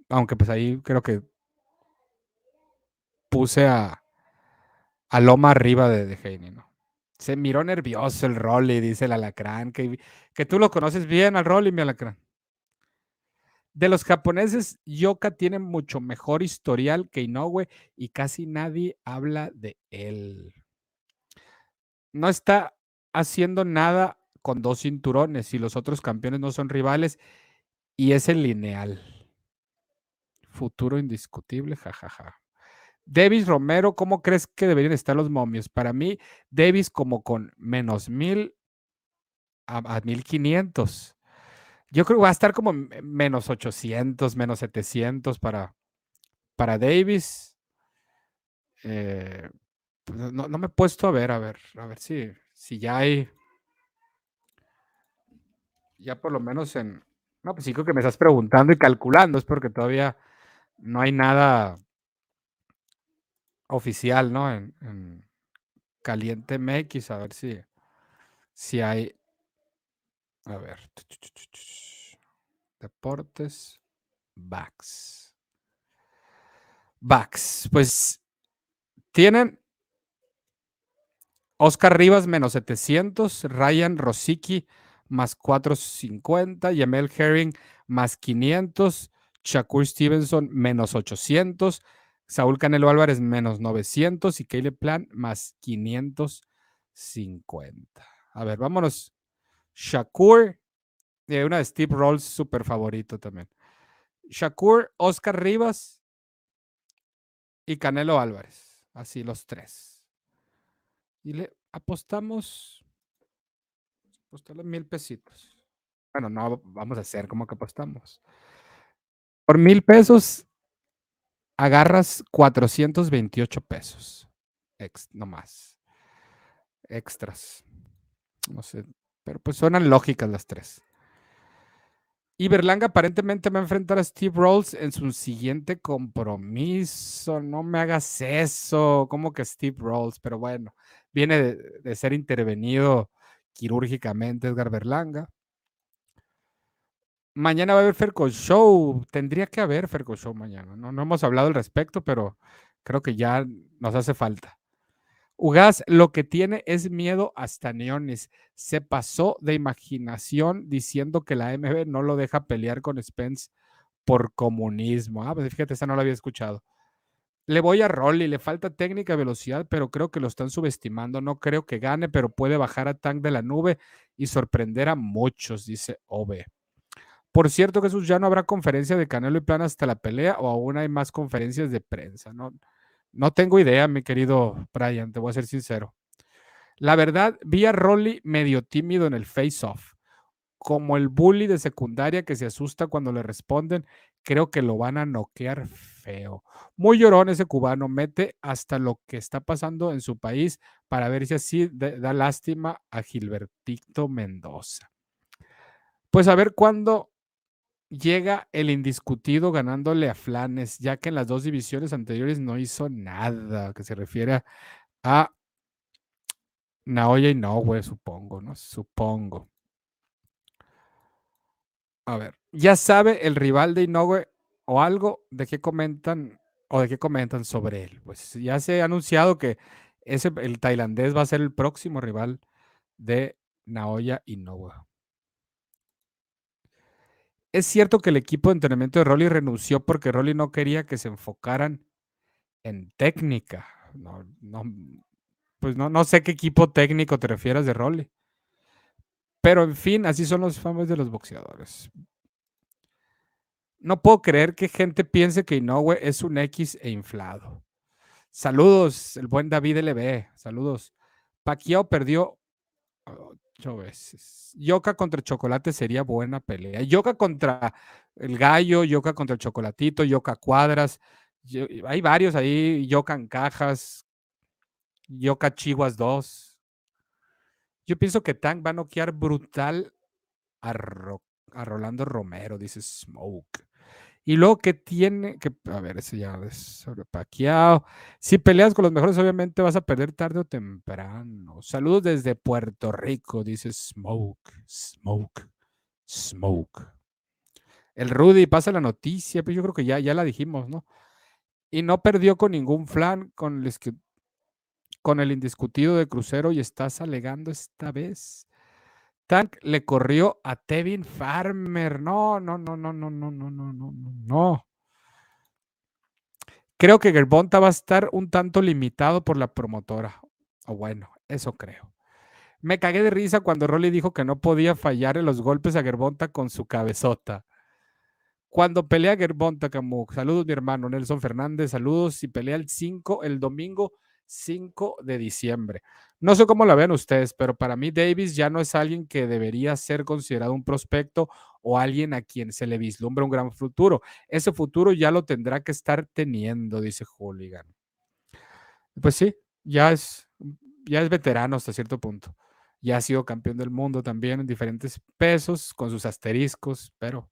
Aunque pues ahí creo que puse a, a Loma arriba de, de ¿no? Se miró nervioso el Rolly, dice el alacrán, que, que tú lo conoces bien al Rolly, mi alacrán. De los japoneses, Yoka tiene mucho mejor historial que Inoue y casi nadie habla de él. No está haciendo nada con dos cinturones y los otros campeones no son rivales y es el lineal. Futuro indiscutible, jajaja. Davis Romero, ¿cómo crees que deberían estar los momios? Para mí, Davis como con menos mil a, a 1500. Yo creo que va a estar como menos 800, menos 700 para, para Davis. Eh, pues no, no me he puesto a ver, a ver, a ver si, si ya hay. Ya por lo menos en. No, pues sí creo que me estás preguntando y calculando, es porque todavía no hay nada oficial, ¿no? En, en Caliente MX, a ver si, si hay. A ver. Deportes. Backs. Backs. Pues tienen Oscar Rivas menos 700, Ryan Rosicky más 450, Yamel Herring más 500, Shakur Stevenson menos 800, Saúl Canelo Álvarez menos 900 y Caleb Plan más 550. A ver, vámonos. Shakur, eh, una de Steve Rolls, súper favorito también. Shakur, Oscar Rivas y Canelo Álvarez. Así los tres. Y le apostamos. Apostarle mil pesitos. Bueno, no vamos a hacer como que apostamos. Por mil pesos agarras 428 pesos. No más. Extras. No sé. Pero pues suenan lógicas las tres. Y Berlanga aparentemente va a enfrentar a Steve Rolls en su siguiente compromiso. No me hagas eso. Como que Steve Rolls, pero bueno, viene de ser intervenido quirúrgicamente Edgar Berlanga. Mañana va a haber Ferco Show. Tendría que haber Ferco Show mañana. No, no hemos hablado al respecto, pero creo que ya nos hace falta. Ugaz lo que tiene es miedo hasta Neones. Se pasó de imaginación diciendo que la MB no lo deja pelear con Spence por comunismo. Ah, pues fíjate, esa no la había escuchado. Le voy a Rolly, le falta técnica velocidad, pero creo que lo están subestimando. No creo que gane, pero puede bajar a Tank de la nube y sorprender a muchos, dice OB. Por cierto, Jesús, ya no habrá conferencia de Canelo y Plan hasta la pelea o aún hay más conferencias de prensa, ¿no? No tengo idea, mi querido Brian, te voy a ser sincero. La verdad, vi a Rolly medio tímido en el face-off. Como el bully de secundaria que se asusta cuando le responden, creo que lo van a noquear feo. Muy llorón ese cubano, mete hasta lo que está pasando en su país para ver si así da lástima a Gilbertito Mendoza. Pues a ver cuándo llega el indiscutido ganándole a Flanes, ya que en las dos divisiones anteriores no hizo nada, que se refiere a Naoya y Nowe, supongo, ¿no? Supongo. A ver, ya sabe el rival de Inoue o algo de qué comentan o de qué comentan sobre él. Pues ya se ha anunciado que ese, el tailandés va a ser el próximo rival de Naoya Inoue. Es cierto que el equipo de entrenamiento de Rolly renunció porque Rolly no quería que se enfocaran en técnica. No, no, pues no, no sé qué equipo técnico te refieras de Rolly. Pero en fin, así son los famosos de los boxeadores. No puedo creer que gente piense que Inoue es un X e inflado. Saludos, el buen David LB. Saludos. Pacquiao perdió ocho veces. Yoka contra Chocolate sería buena pelea. Yoka contra el Gallo, Yoka contra el Chocolatito, Yoka Cuadras. Hay varios ahí. Yoka en Cajas, Yoka Chihuas 2. Yo pienso que Tank va a noquear brutal a, a Rolando Romero, dice Smoke. Y luego que tiene, que, a ver, ese ya es sobre Paquiao. Si peleas con los mejores, obviamente vas a perder tarde o temprano. Saludos desde Puerto Rico, dice Smoke, Smoke, Smoke. El Rudy pasa la noticia, pero yo creo que ya, ya la dijimos, ¿no? Y no perdió con ningún flan, con el, con el indiscutido de crucero y estás alegando esta vez. Tank le corrió a Tevin Farmer. No, no, no, no, no, no, no, no, no, no. Creo que Gerbonta va a estar un tanto limitado por la promotora. O bueno, eso creo. Me cagué de risa cuando Rolly dijo que no podía fallar en los golpes a Gerbonta con su cabezota. Cuando pelea Gervonta Camus, saludos mi hermano Nelson Fernández, saludos y pelea el 5, el domingo 5 de diciembre. No sé cómo la vean ustedes, pero para mí Davis ya no es alguien que debería ser considerado un prospecto o alguien a quien se le vislumbra un gran futuro. Ese futuro ya lo tendrá que estar teniendo, dice Hooligan. Pues sí, ya es, ya es veterano hasta cierto punto. Ya ha sido campeón del mundo también en diferentes pesos, con sus asteriscos, pero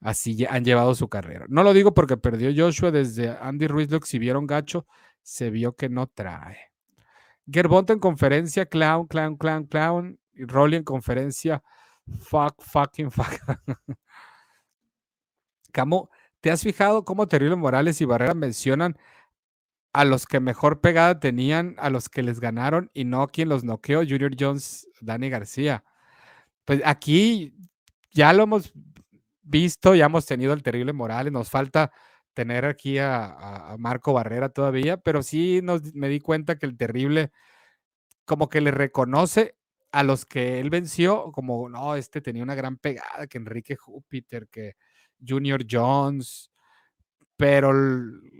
así han llevado su carrera. No lo digo porque perdió Joshua desde Andy Ruiz, lo exhibieron gacho, se vio que no trae. Gerbont en conferencia, clown, clown, clown, clown. Y Rolly en conferencia, fuck, fucking, fuck. Camo, ¿te has fijado cómo Terrible Morales y Barrera mencionan a los que mejor pegada tenían, a los que les ganaron y no a quien los noqueó? Junior Jones, Dani García. Pues aquí ya lo hemos visto, ya hemos tenido el Terrible Morales, nos falta tener aquí a, Marco Barrera todavía, pero sí me di cuenta que el terrible como que le reconoce a los que él venció, como no, este tenía una gran pegada, que Enrique Júpiter, que Junior Jones, pero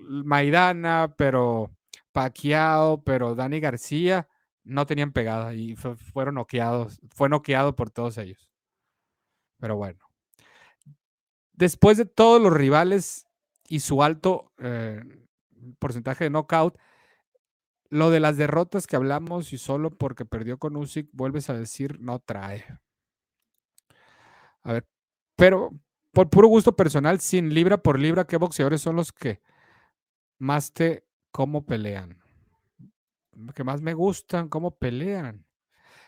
Maidana, pero Paquiao, pero Dani García, no tenían pegada y fueron noqueados, fue noqueado por todos ellos. Pero bueno. Después de todos los rivales y su alto eh, porcentaje de knockout. Lo de las derrotas que hablamos y solo porque perdió con Usyk, vuelves a decir, no trae. A ver, pero por puro gusto personal, sin libra por libra, ¿qué boxeadores son los que más te, cómo pelean? Que más me gustan, cómo pelean.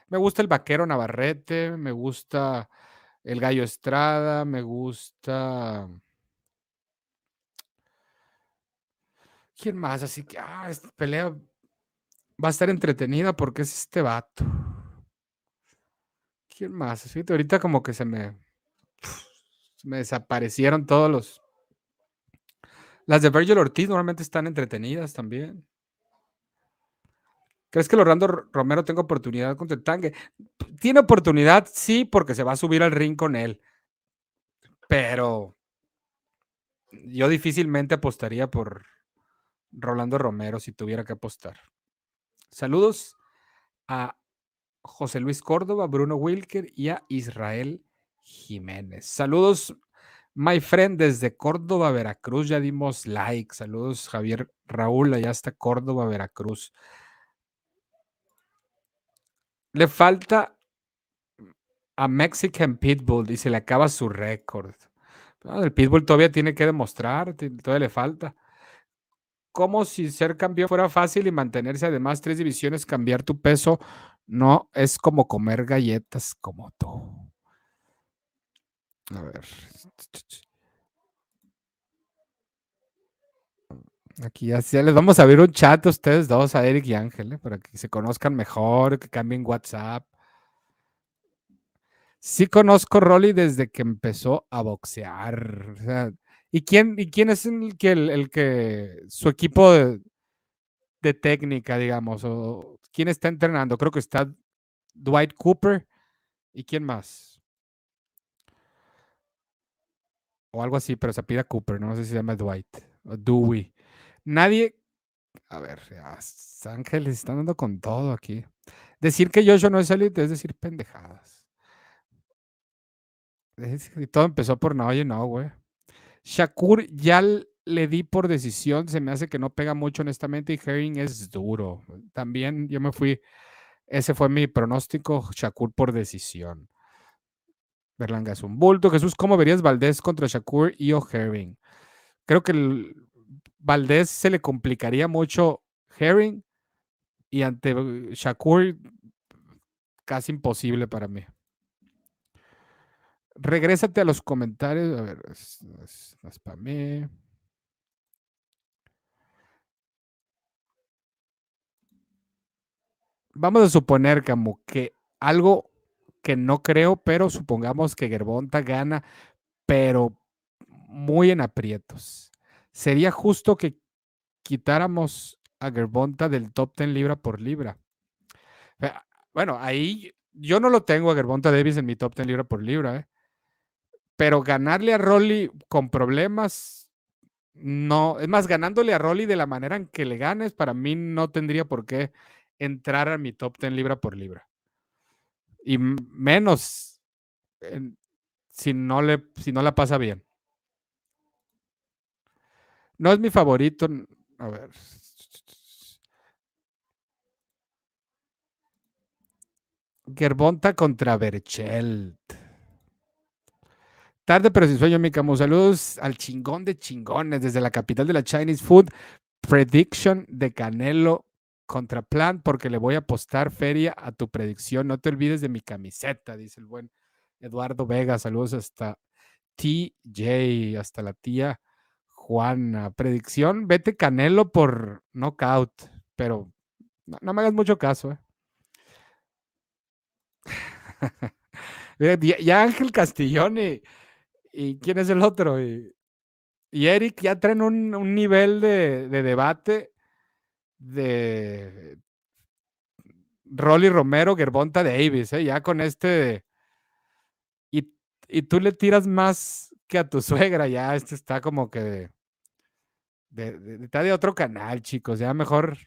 Me gusta el vaquero Navarrete, me gusta el gallo Estrada, me gusta ¿Quién más? Así que, ah, esta pelea va a estar entretenida porque es este vato. ¿Quién más? Así ahorita como que se me, me desaparecieron todos los... Las de Virgil Ortiz normalmente están entretenidas también. ¿Crees que Lorando Romero tenga oportunidad contra el Tangue? Tiene oportunidad, sí, porque se va a subir al ring con él. Pero yo difícilmente apostaría por, Rolando Romero si tuviera que apostar. Saludos a José Luis Córdoba, Bruno Wilker y a Israel Jiménez. Saludos, my friend, desde Córdoba, Veracruz. Ya dimos like. Saludos, Javier Raúl, allá está Córdoba, Veracruz. Le falta a Mexican Pitbull y se le acaba su récord. El Pitbull todavía tiene que demostrar, todavía le falta como si ser campeón fuera fácil y mantenerse además tres divisiones, cambiar tu peso, no es como comer galletas como tú. A ver. Aquí ya, les vamos a abrir un chat a ustedes dos, a Eric y Ángel, ¿eh? para que se conozcan mejor, que cambien WhatsApp. Sí conozco a Rolly desde que empezó a boxear. O sea, ¿Y quién, y quién es el que, el, que su equipo de, técnica, digamos, o quién está entrenando? Creo que está Dwight Cooper. ¿Y quién más? O algo así, pero se pide Cooper, no sé si se llama Dwight o Dewey. Nadie. A ver, Ángeles están dando con todo aquí. Decir que Joshua no es élite es decir pendejadas. Y todo empezó por no, oye, no, güey. Shakur ya le di por decisión, se me hace que no pega mucho honestamente y Herring es duro. También yo me fui, ese fue mi pronóstico, Shakur por decisión. Berlanga es un bulto. Jesús, ¿cómo verías Valdés contra Shakur y Herring? Creo que el, Valdés se le complicaría mucho Herring y ante Shakur casi imposible para mí. Regrésate a los comentarios. A ver, es, Vamos a suponer, como que algo que no creo, pero supongamos que Gerbonta gana, pero muy en aprietos. Sería justo que quitáramos a Gerbonta del top 10 libra por libra. Bueno, ahí yo no lo tengo a Gerbonta Davis en mi top 10 libra por libra, ¿eh? Pero ganarle a Rolly con problemas, no. Es más, ganándole a Rolly de la manera en que le ganes, para mí no tendría por qué entrar a mi top 10 libra por libra. Y menos si, no le, si no la pasa bien. No es mi favorito. A ver. Gerbonta contra Berchelt. Tarde pero sin sueño, mi camo. Saludos al chingón de chingones desde la capital de la Chinese Food. Prediction de Canelo contra Plan porque le voy a apostar feria a tu predicción. No te olvides de mi camiseta, dice el buen Eduardo Vega. Saludos hasta TJ, hasta la tía Juana. Predicción, vete Canelo por knockout, pero no, me hagas mucho caso. ¿eh? ya, Ángel Castillón y, quién es el otro. Y, Eric ya traen un, nivel de, debate de Rolly Romero, Gerbonta Davis, ¿eh? ya con este. Y, y, tú le tiras más que a tu suegra, ya este está como que de, está de otro canal, chicos. Ya mejor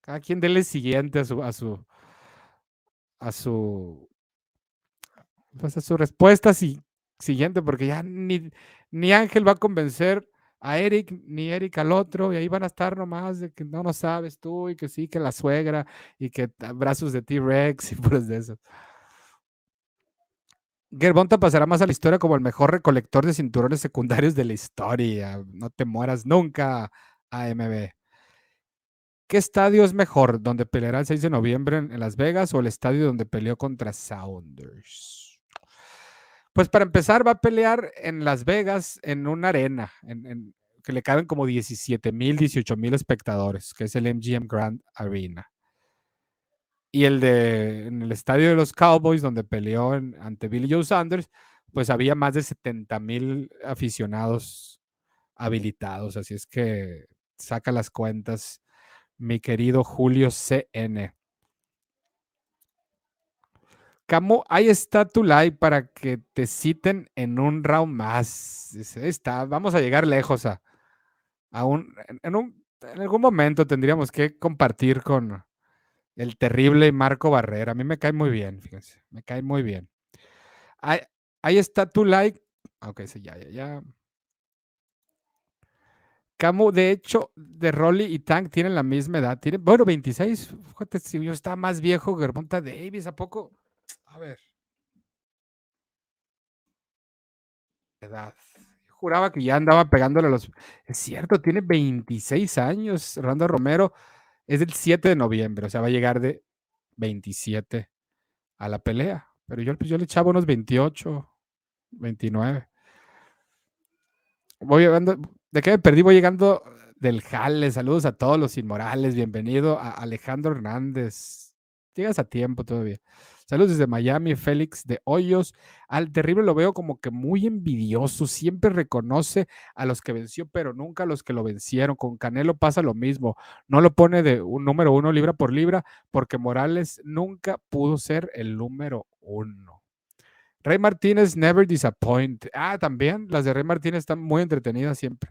cada quien dele siguiente a su, a su, a su, pues a su respuesta siguiente, porque ya ni, ni Ángel va a convencer a Eric, ni Eric al otro, y ahí van a estar nomás de que no lo sabes tú, y que sí, que la suegra, y que brazos de T-Rex y puros de eso. Gerbonta pasará más a la historia como el mejor recolector de cinturones secundarios de la historia. No te mueras nunca, AMB. ¿Qué estadio es mejor? ¿Donde peleará el 6 de noviembre en, Las Vegas o el estadio donde peleó contra Sounders? Pues para empezar, va a pelear en Las Vegas en una arena en, que le caben como 17 mil, 18 mil espectadores, que es el MGM Grand Arena y el de en el estadio de los Cowboys, donde peleó ante Billy Joe Sanders, pues había más de 70 mil aficionados habilitados. Así es que saca las cuentas, mi querido Julio CN. Camo, ahí está tu like para que te citen en un round más. está, vamos a llegar lejos a, un, en, un, en algún momento tendríamos que compartir con, el terrible Marco Barrera. A mí me cae muy bien, fíjense. Me cae muy bien. Ahí, está tu like. Ok, sí, ya, ya, ya. Camu, de hecho, de Rolly y Tank tienen la misma edad. Tienen, bueno, 26. Fíjate, si yo estaba más viejo que Davis, ¿a poco? A ver. Edad. juraba que ya andaba pegándole a los. Es cierto, tiene 26 años, Rando Romero. Es el 7 de noviembre, o sea, va a llegar de 27 a la pelea. Pero yo, pues, yo le echaba unos 28, 29. Voy llegando, ¿de qué me perdí? Voy llegando del Jale. Saludos a todos los inmorales. Bienvenido a Alejandro Hernández. Llegas a tiempo todavía. Saludos desde Miami, Félix de Hoyos. Al terrible lo veo como que muy envidioso. Siempre reconoce a los que venció, pero nunca a los que lo vencieron. Con Canelo pasa lo mismo. No lo pone de un número uno libra por libra, porque Morales nunca pudo ser el número uno. Rey Martínez never disappoint. Ah, también las de Rey Martínez están muy entretenidas siempre.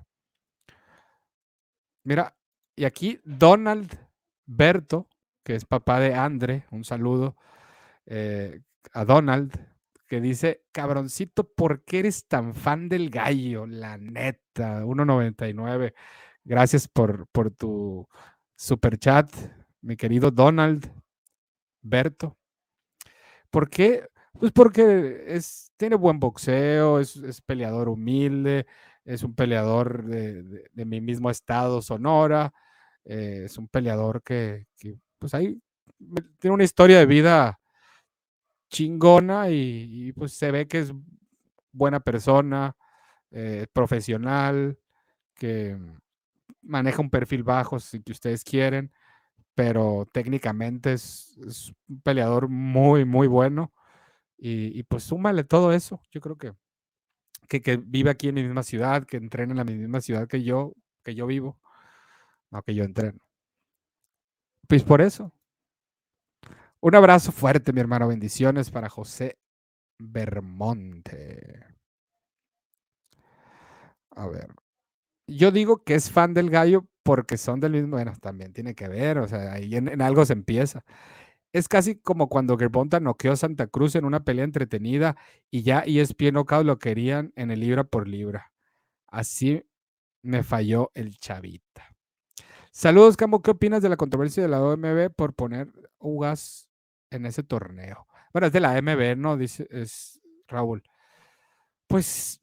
Mira, y aquí Donald Berto, que es papá de Andre, un saludo eh, a Donald, que dice, cabroncito, ¿por qué eres tan fan del gallo? La neta, 1.99. Gracias por, por tu super chat, mi querido Donald Berto. ¿Por qué? Pues porque es, tiene buen boxeo, es, peleador humilde, es un peleador de, mi mismo estado, Sonora, eh, es un peleador que, que, pues ahí tiene una historia de vida chingona y, pues se ve que es buena persona, eh, profesional, que maneja un perfil bajo si que ustedes quieren, pero técnicamente es, un peleador muy, muy bueno. Y, pues súmale todo eso. Yo creo que, que, vive aquí en mi misma ciudad, que entrena en la misma ciudad que yo, que yo vivo, no que yo entreno. Pues por eso, un abrazo fuerte, mi hermano. Bendiciones para José Bermonte. A ver. Yo digo que es fan del gallo porque son del mismo. Bueno, también tiene que ver, o sea, ahí en, algo se empieza. Es casi como cuando Gerbonta noqueó a Santa Cruz en una pelea entretenida y ya ESPN Knockout lo querían en el libra por libra. Así me falló el chavita. Saludos, Camo. ¿Qué opinas de la controversia de la OMB por poner Ugas en ese torneo? Bueno, es de la MB, ¿no? Dice es Raúl. Pues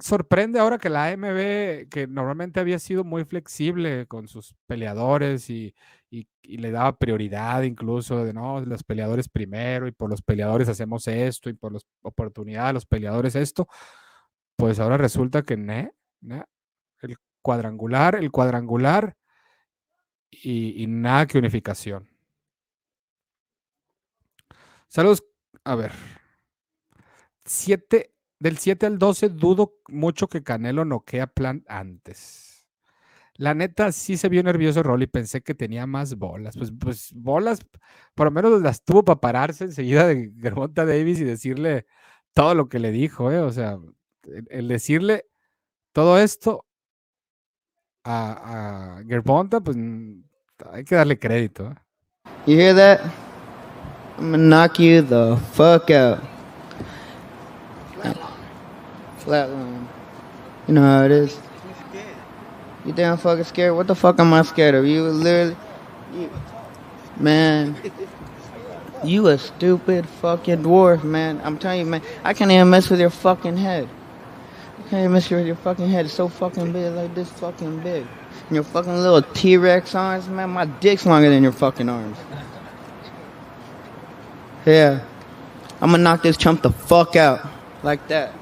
sorprende ahora que la AMB, que normalmente había sido muy flexible con sus peleadores y, y- le daba prioridad incluso de no, los peleadores primero y por los peleadores hacemos esto y por las oportunidades de los peleadores esto, pues ahora resulta que el cuadrangular, el cuadrangular y, y nada que unificación. Saludos, a ver. 7, del 7 al 12 dudo mucho que Canelo noquee a Plant antes. La neta sí se vio nervioso Rolly, pensé que tenía más bolas. Pues, pues bolas, por lo menos las tuvo para pararse enseguida de Gervonta Davis y decirle todo lo que le dijo, ¿eh? O sea, el, decirle todo esto a, a Gervonta, pues hay que darle crédito. ¿eh? You hear that? I'm gonna knock you the fuck out. Flatline. You know how it is. You damn fucking scared? What the fuck am I scared of? You literally. You, man. You a stupid fucking dwarf, man. I'm telling you, man. I can't even mess with your fucking head. I can't even mess with your fucking head. It's so fucking big, like this fucking big. And your fucking little T-Rex arms, man. My dick's longer than your fucking arms. Yeah. I'm gonna knock this chump the fuck out. Like that.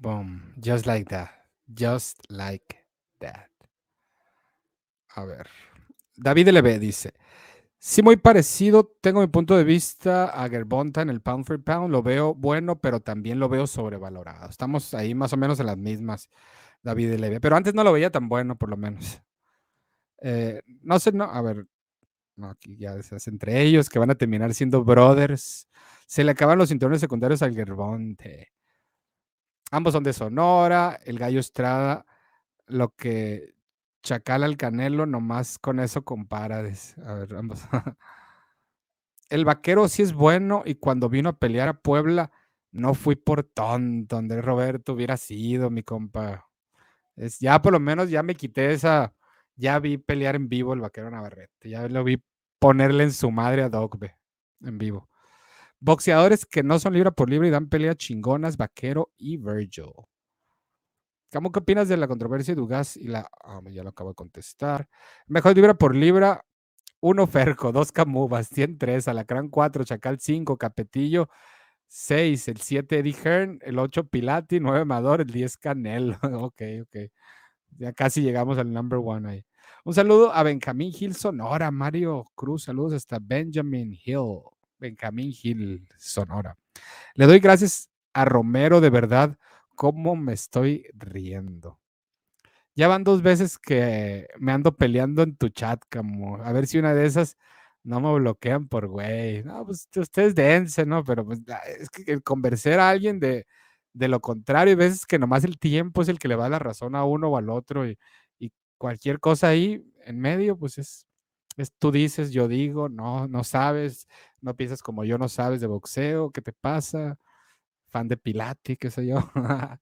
Boom, just like that. Just like that. A ver. David LB dice: Sí, muy parecido. Tengo mi punto de vista a Gerbonta en el pound for pound. Lo veo bueno, pero también lo veo sobrevalorado. Estamos ahí más o menos en las mismas, David LB. Pero antes no lo veía tan bueno, por lo menos. Eh, no sé, no. A ver. Aquí ya es es entre ellos que van a terminar siendo brothers. Se le acaban los cinturones secundarios al Gerbonte. Ambos son de Sonora, el Gallo Estrada, lo que Chacal al Canelo, nomás con eso compara. A ver, ambos. El vaquero sí es bueno y cuando vino a pelear a Puebla, no fui por tonto, Andrés Roberto hubiera sido mi compa. Es, ya por lo menos ya me quité esa, ya vi pelear en vivo el vaquero Navarrete, ya lo vi ponerle en su madre a Dogbe en vivo. Boxeadores que no son libra por libra y dan pelea chingonas, Vaquero y Virgil. ¿Cómo qué opinas de la controversia de Dugas y la... ah, ya lo acabo de contestar. Mejor libra por libra, uno Ferco, dos Camuba, 103, Alacrán 4, Chacal 5, Capetillo 6, el 7 Eddie Hearn, el 8 Pilati, 9 Amador, el 10 Canelo. ok, ok. Ya casi llegamos al number one ahí. Un saludo a Benjamín Hill Sonora, Mario Cruz, saludos hasta Benjamin Hill, Benjamín Hill Sonora. Le doy gracias a Romero, de verdad, cómo me estoy riendo. Ya van dos veces que me ando peleando en tu chat, como a ver si una de esas no me bloquean por güey. No, pues ustedes dense, ¿no? Pero pues, es que convencer a alguien de, de lo contrario, hay veces que nomás el tiempo es el que le va la razón a uno o al otro y cualquier cosa ahí en medio, pues es, es tú dices, yo digo, no, no sabes, no piensas como yo, no sabes de boxeo, ¿qué te pasa? Fan de Pilati, qué sé yo.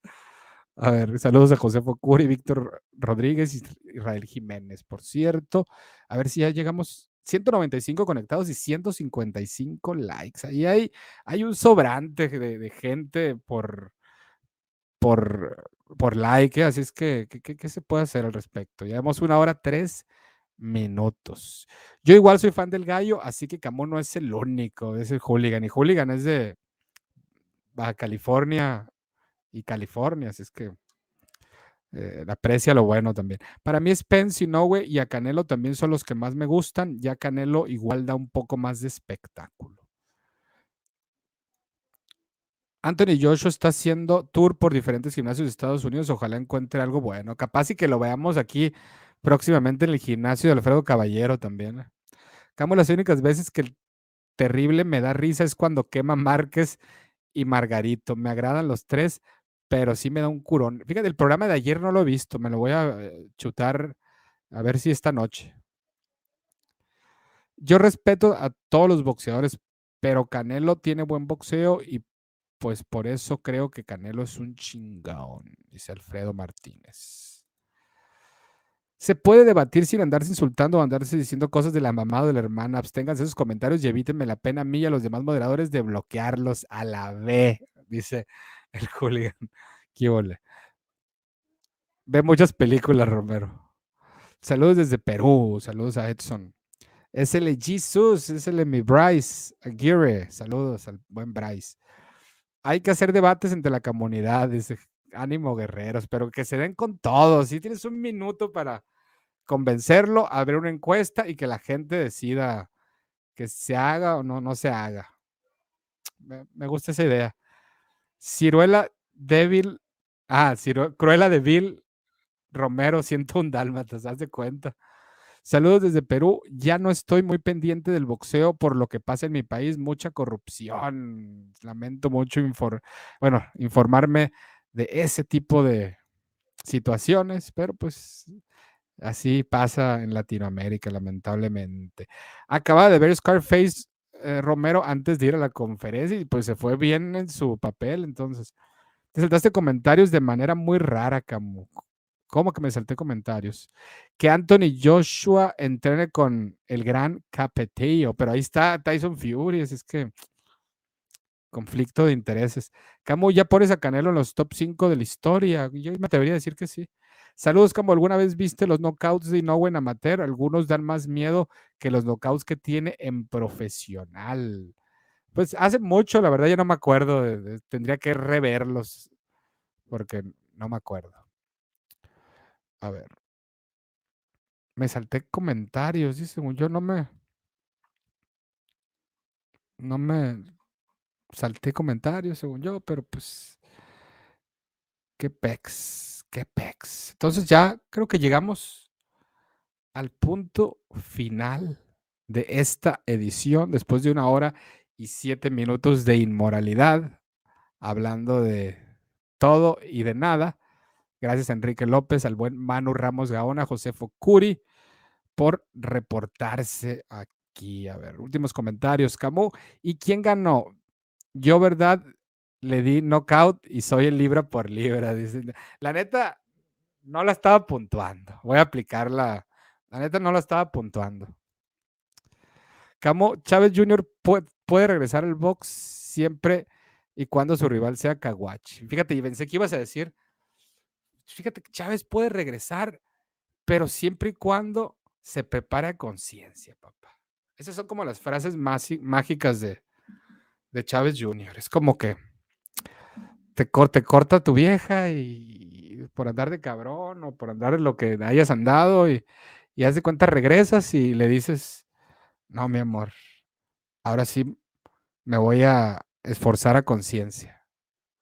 A ver, saludos a José Focuri, Víctor Rodríguez y Israel Jiménez, por cierto. A ver si ya llegamos 195 conectados y 155 likes. Ahí hay, hay un sobrante de, de gente por, por, por like, así es que, ¿qué, qué, qué se puede hacer al respecto? Llevamos una hora tres minutos. Yo igual soy fan del gallo, así que Camón no es el único, es el hooligan. Y hooligan es de Baja California y California, así es que eh, aprecia lo bueno también. Para mí Spence, Inoue y a Canelo también son los que más me gustan, ya Canelo igual da un poco más de espectáculo. Anthony Joshua está haciendo tour por diferentes gimnasios de Estados Unidos. Ojalá encuentre algo bueno. Capaz y que lo veamos aquí próximamente en el gimnasio de Alfredo Caballero también. Camo, las únicas veces que el terrible me da risa es cuando quema Márquez y Margarito. Me agradan los tres, pero sí me da un curón. Fíjate, el programa de ayer no lo he visto, me lo voy a eh, chutar a ver si esta noche. Yo respeto a todos los boxeadores, pero Canelo tiene buen boxeo y pues por eso creo que Canelo es un chingón, dice Alfredo Martínez. Se puede debatir sin andarse insultando o andarse diciendo cosas de la mamá o de la hermana. Absténganse esos comentarios y evítenme la pena a mí y a los demás moderadores de bloquearlos a la B, dice el hooligan. ¿Qué ole? Ve muchas películas, Romero. Saludos desde Perú. Saludos a Edson. Es el Jesus, es el mi Bryce Aguirre. Saludos al buen Bryce. Hay que hacer debates entre la comunidad, dice ánimo guerreros, pero que se den con todos. Si tienes un minuto para convencerlo, abrir una encuesta y que la gente decida que se haga o no, no se haga. Me, gusta esa idea. Ciruela débil. Ah, Ciru- Cruela de Bill Romero, 101 dálmatas, haz de cuenta. Saludos desde Perú. Ya no estoy muy pendiente del boxeo por lo que pasa en mi país. Mucha corrupción. Lamento mucho bueno, informarme de ese tipo de situaciones, pero pues así pasa en Latinoamérica, lamentablemente. Acaba de ver Scarface eh, Romero antes de ir a la conferencia y pues se fue bien en su papel, entonces. Te saltaste comentarios de manera muy rara, Camu. ¿Cómo que me salté comentarios? Que Anthony Joshua entrene con el gran Capetillo, pero ahí está Tyson Fury, es que conflicto de intereses. Camu, ya pones a Canelo en los top 5 de la historia. Yo me atrevería a decir que sí. Saludos, Camu. ¿Alguna vez viste los knockouts de Inoue en amateur? Algunos dan más miedo que los knockouts que tiene en profesional. Pues hace mucho, la verdad, ya no me acuerdo. tendría que reverlos porque no me acuerdo. A ver. Me salté comentarios y según yo no me. No me salté comentarios, según yo, pero pues. Qué pex, qué pex. Entonces ya creo que llegamos al punto final de esta edición, después de una hora y siete minutos de inmoralidad, hablando de todo y de nada. Gracias Enrique López, al buen Manu Ramos Gaona, Josefo Curi, por reportarse aquí. A ver, últimos comentarios, Camu. ¿Y quién ganó? Yo, ¿verdad? Le di knockout y soy el libra por libra. Dice. La neta, no la estaba puntuando. Voy a aplicarla. La neta, no la estaba puntuando. Camo, Chávez Jr. puede, regresar al box siempre y cuando su rival sea Caguachi. Fíjate, y pensé que ibas a decir, fíjate que Chávez puede regresar, pero siempre y cuando se prepare a conciencia, papá. Esas son como las frases masi- mágicas de, de Chávez Jr. Es como que te, te corta tu vieja y por andar de cabrón o por andar en lo que hayas andado y, y haz de cuenta regresas y le dices, no, mi amor, ahora sí me voy a esforzar a conciencia.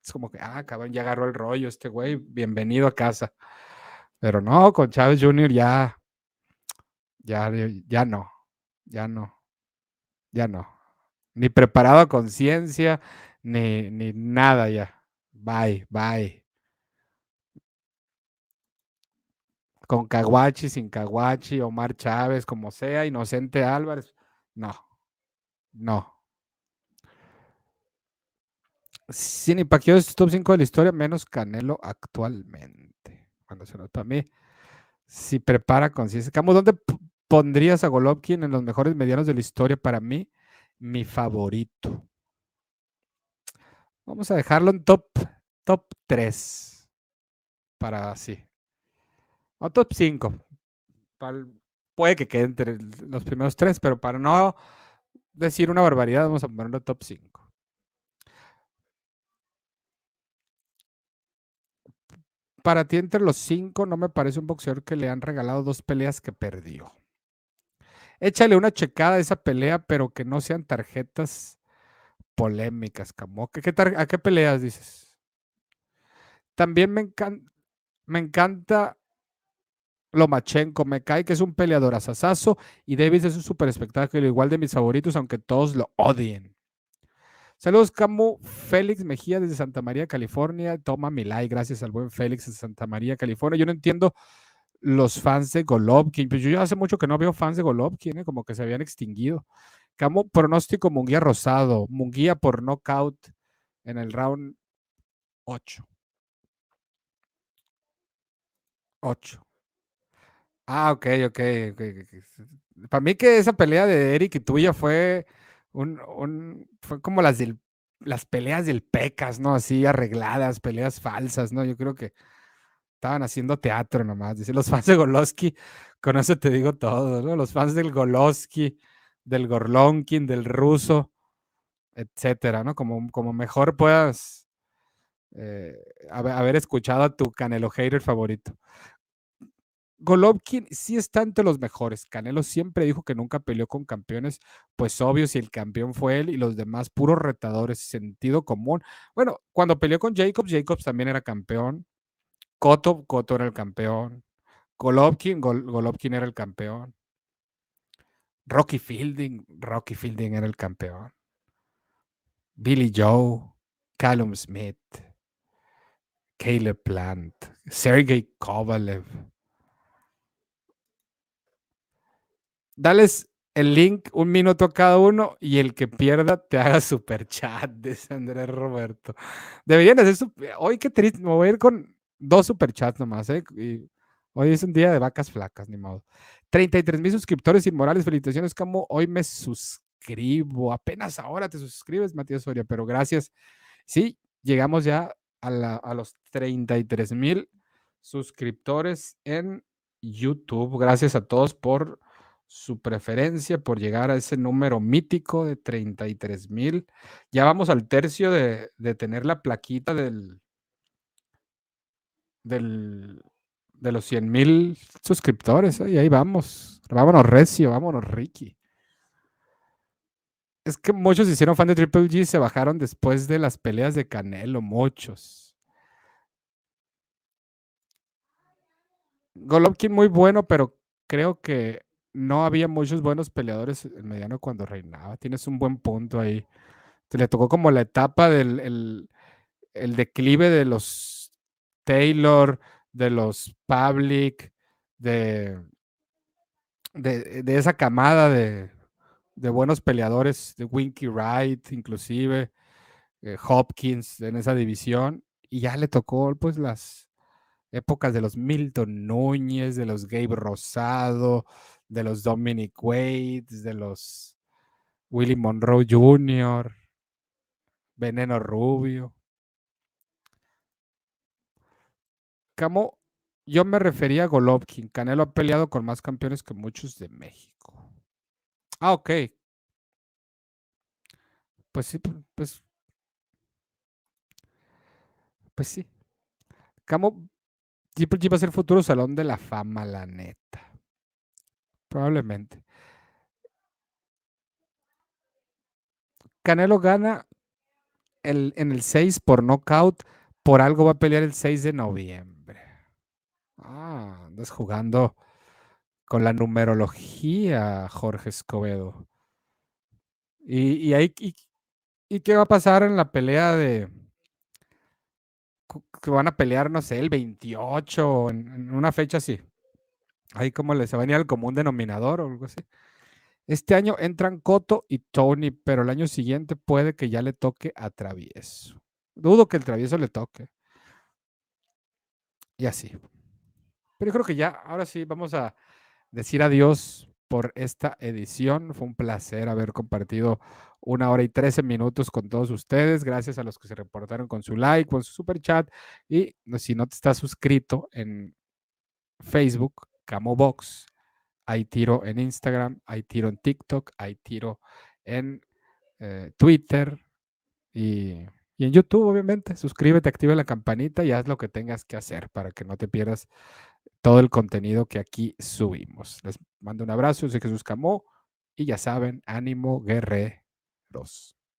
Es como que, ah, cabrón, ya agarró el rollo este güey, bienvenido a casa. Pero no, con Chávez Jr. ya, ya, ya no, ya no, ya no. Ni preparado a conciencia, ni, ni nada ya. Bye, bye. Con Caguachi, sin Caguachi, Omar Chávez, como sea, Inocente Álvarez. No, no. Sin Pacquiao es top 5 de la historia, menos Canelo actualmente. Cuando se nota a mí, si prepara conciencia. Camo, ¿dónde pondrías a Golovkin en los mejores medianos de la historia? Para mí, mi favorito. Vamos a dejarlo en top, top 3. Para así. O top 5. puede que quede entre los primeros tres, pero para no decir una barbaridad, vamos a ponerlo top 5. Para ti, entre los cinco, no me parece un boxeador que le han regalado dos peleas que perdió. Échale una checada a esa pelea, pero que no sean tarjetas polémicas, Camo. ¿Qué, ¿A qué peleas dices? También me, encan- me encanta Lomachenko, me cae que es un peleador asasazo y Davis es un super espectáculo, igual de mis favoritos, aunque todos lo odien. Saludos, Camu. Félix Mejía desde Santa María, California. Toma mi like, gracias al buen Félix de Santa María, California. Yo no entiendo los fans de Golovkin. Pues yo ya hace mucho que no veo fans de Golovkin, ¿eh? como que se habían extinguido. Camu, pronóstico Munguía Rosado. Munguía por knockout en el round 8. 8. Ah, ok, ok. Para mí que esa pelea de Eric y tuya fue fue como las del, las peleas del Pecas, ¿no? Así arregladas, peleas falsas, ¿no? Yo creo que estaban haciendo teatro nomás. Dice los fans de Goloski, con eso te digo todo, ¿no? Los fans del Goloski, del Gorlonkin, del ruso, etcétera, ¿no? Como, como mejor puedas eh, haber escuchado a tu Canelo hater favorito. Golovkin sí está entre los mejores. Canelo siempre dijo que nunca peleó con campeones, pues obvio si el campeón fue él y los demás puros retadores, sentido común. Bueno, cuando peleó con Jacobs, Jacobs también era campeón. Cotto, Cotto era el campeón. Golovkin, Golovkin era el campeón. Rocky Fielding, Rocky Fielding era el campeón. Billy Joe, Callum Smith, Caleb Plant, Sergey Kovalev. Dales el link un minuto a cada uno y el que pierda te haga super chat, dice Andrés Roberto. Deberían hacer su... Hoy qué triste, me voy a ir con dos super chats nomás, ¿eh? hoy es un día de vacas flacas, ni modo. 33 mil suscriptores inmorales, felicitaciones, como hoy me suscribo. Apenas ahora te suscribes, Matías Soria, pero gracias. Sí, llegamos ya a, a los 33 mil suscriptores en YouTube. Gracias a todos por su preferencia por llegar a ese número mítico de 33 mil. Ya vamos al tercio de, tener la plaquita del, del, de los 100 mil suscriptores. ¿eh? Y ahí vamos. Vámonos, Recio, vámonos, Ricky. Es que muchos hicieron fan de Triple G y se bajaron después de las peleas de Canelo, muchos. Golovkin muy bueno, pero creo que no había muchos buenos peleadores en mediano cuando reinaba. Tienes un buen punto ahí. Se le tocó como la etapa del el, declive de los Taylor, de los Public, de, de, esa camada de, buenos peleadores, de Winky Wright, inclusive, eh, Hopkins en esa división. Y ya le tocó pues las épocas de los Milton Núñez, de los Gabe Rosado, de los Dominic Wade, de los Willie Monroe Jr., Veneno Rubio. Camo, yo me refería a Golovkin. Canelo ha peleado con más campeones que muchos de México. Ah, ok. Pues sí, pues. Pues sí. Camo, Triple va a ser futuro salón de la fama, la neta. Probablemente. Canelo gana el, en el 6 por knockout. Por algo va a pelear el 6 de noviembre. Ah, andas jugando con la numerología, Jorge Escobedo. Y, y, y, qué va a pasar en la pelea de que van a pelear, no sé, el 28 en una fecha así? Ahí como les va a venir al común denominador o algo así. Este año entran Coto y Tony, pero el año siguiente puede que ya le toque a Travieso. Dudo que el Travieso le toque. Y así. Pero yo creo que ya, ahora sí, vamos a decir adiós por esta edición. Fue un placer haber compartido una hora y trece minutos con todos ustedes. Gracias a los que se reportaron con su like, con su super chat. Y si no te estás suscrito en Facebook, Camobox. Hay tiro en Instagram, hay tiro en TikTok, hay tiro en eh, Twitter y, y, en YouTube, obviamente. Suscríbete, activa la campanita y haz lo que tengas que hacer para que no te pierdas todo el contenido que aquí subimos. Les mando un abrazo, soy Jesús Camó y ya saben, ánimo guerreros.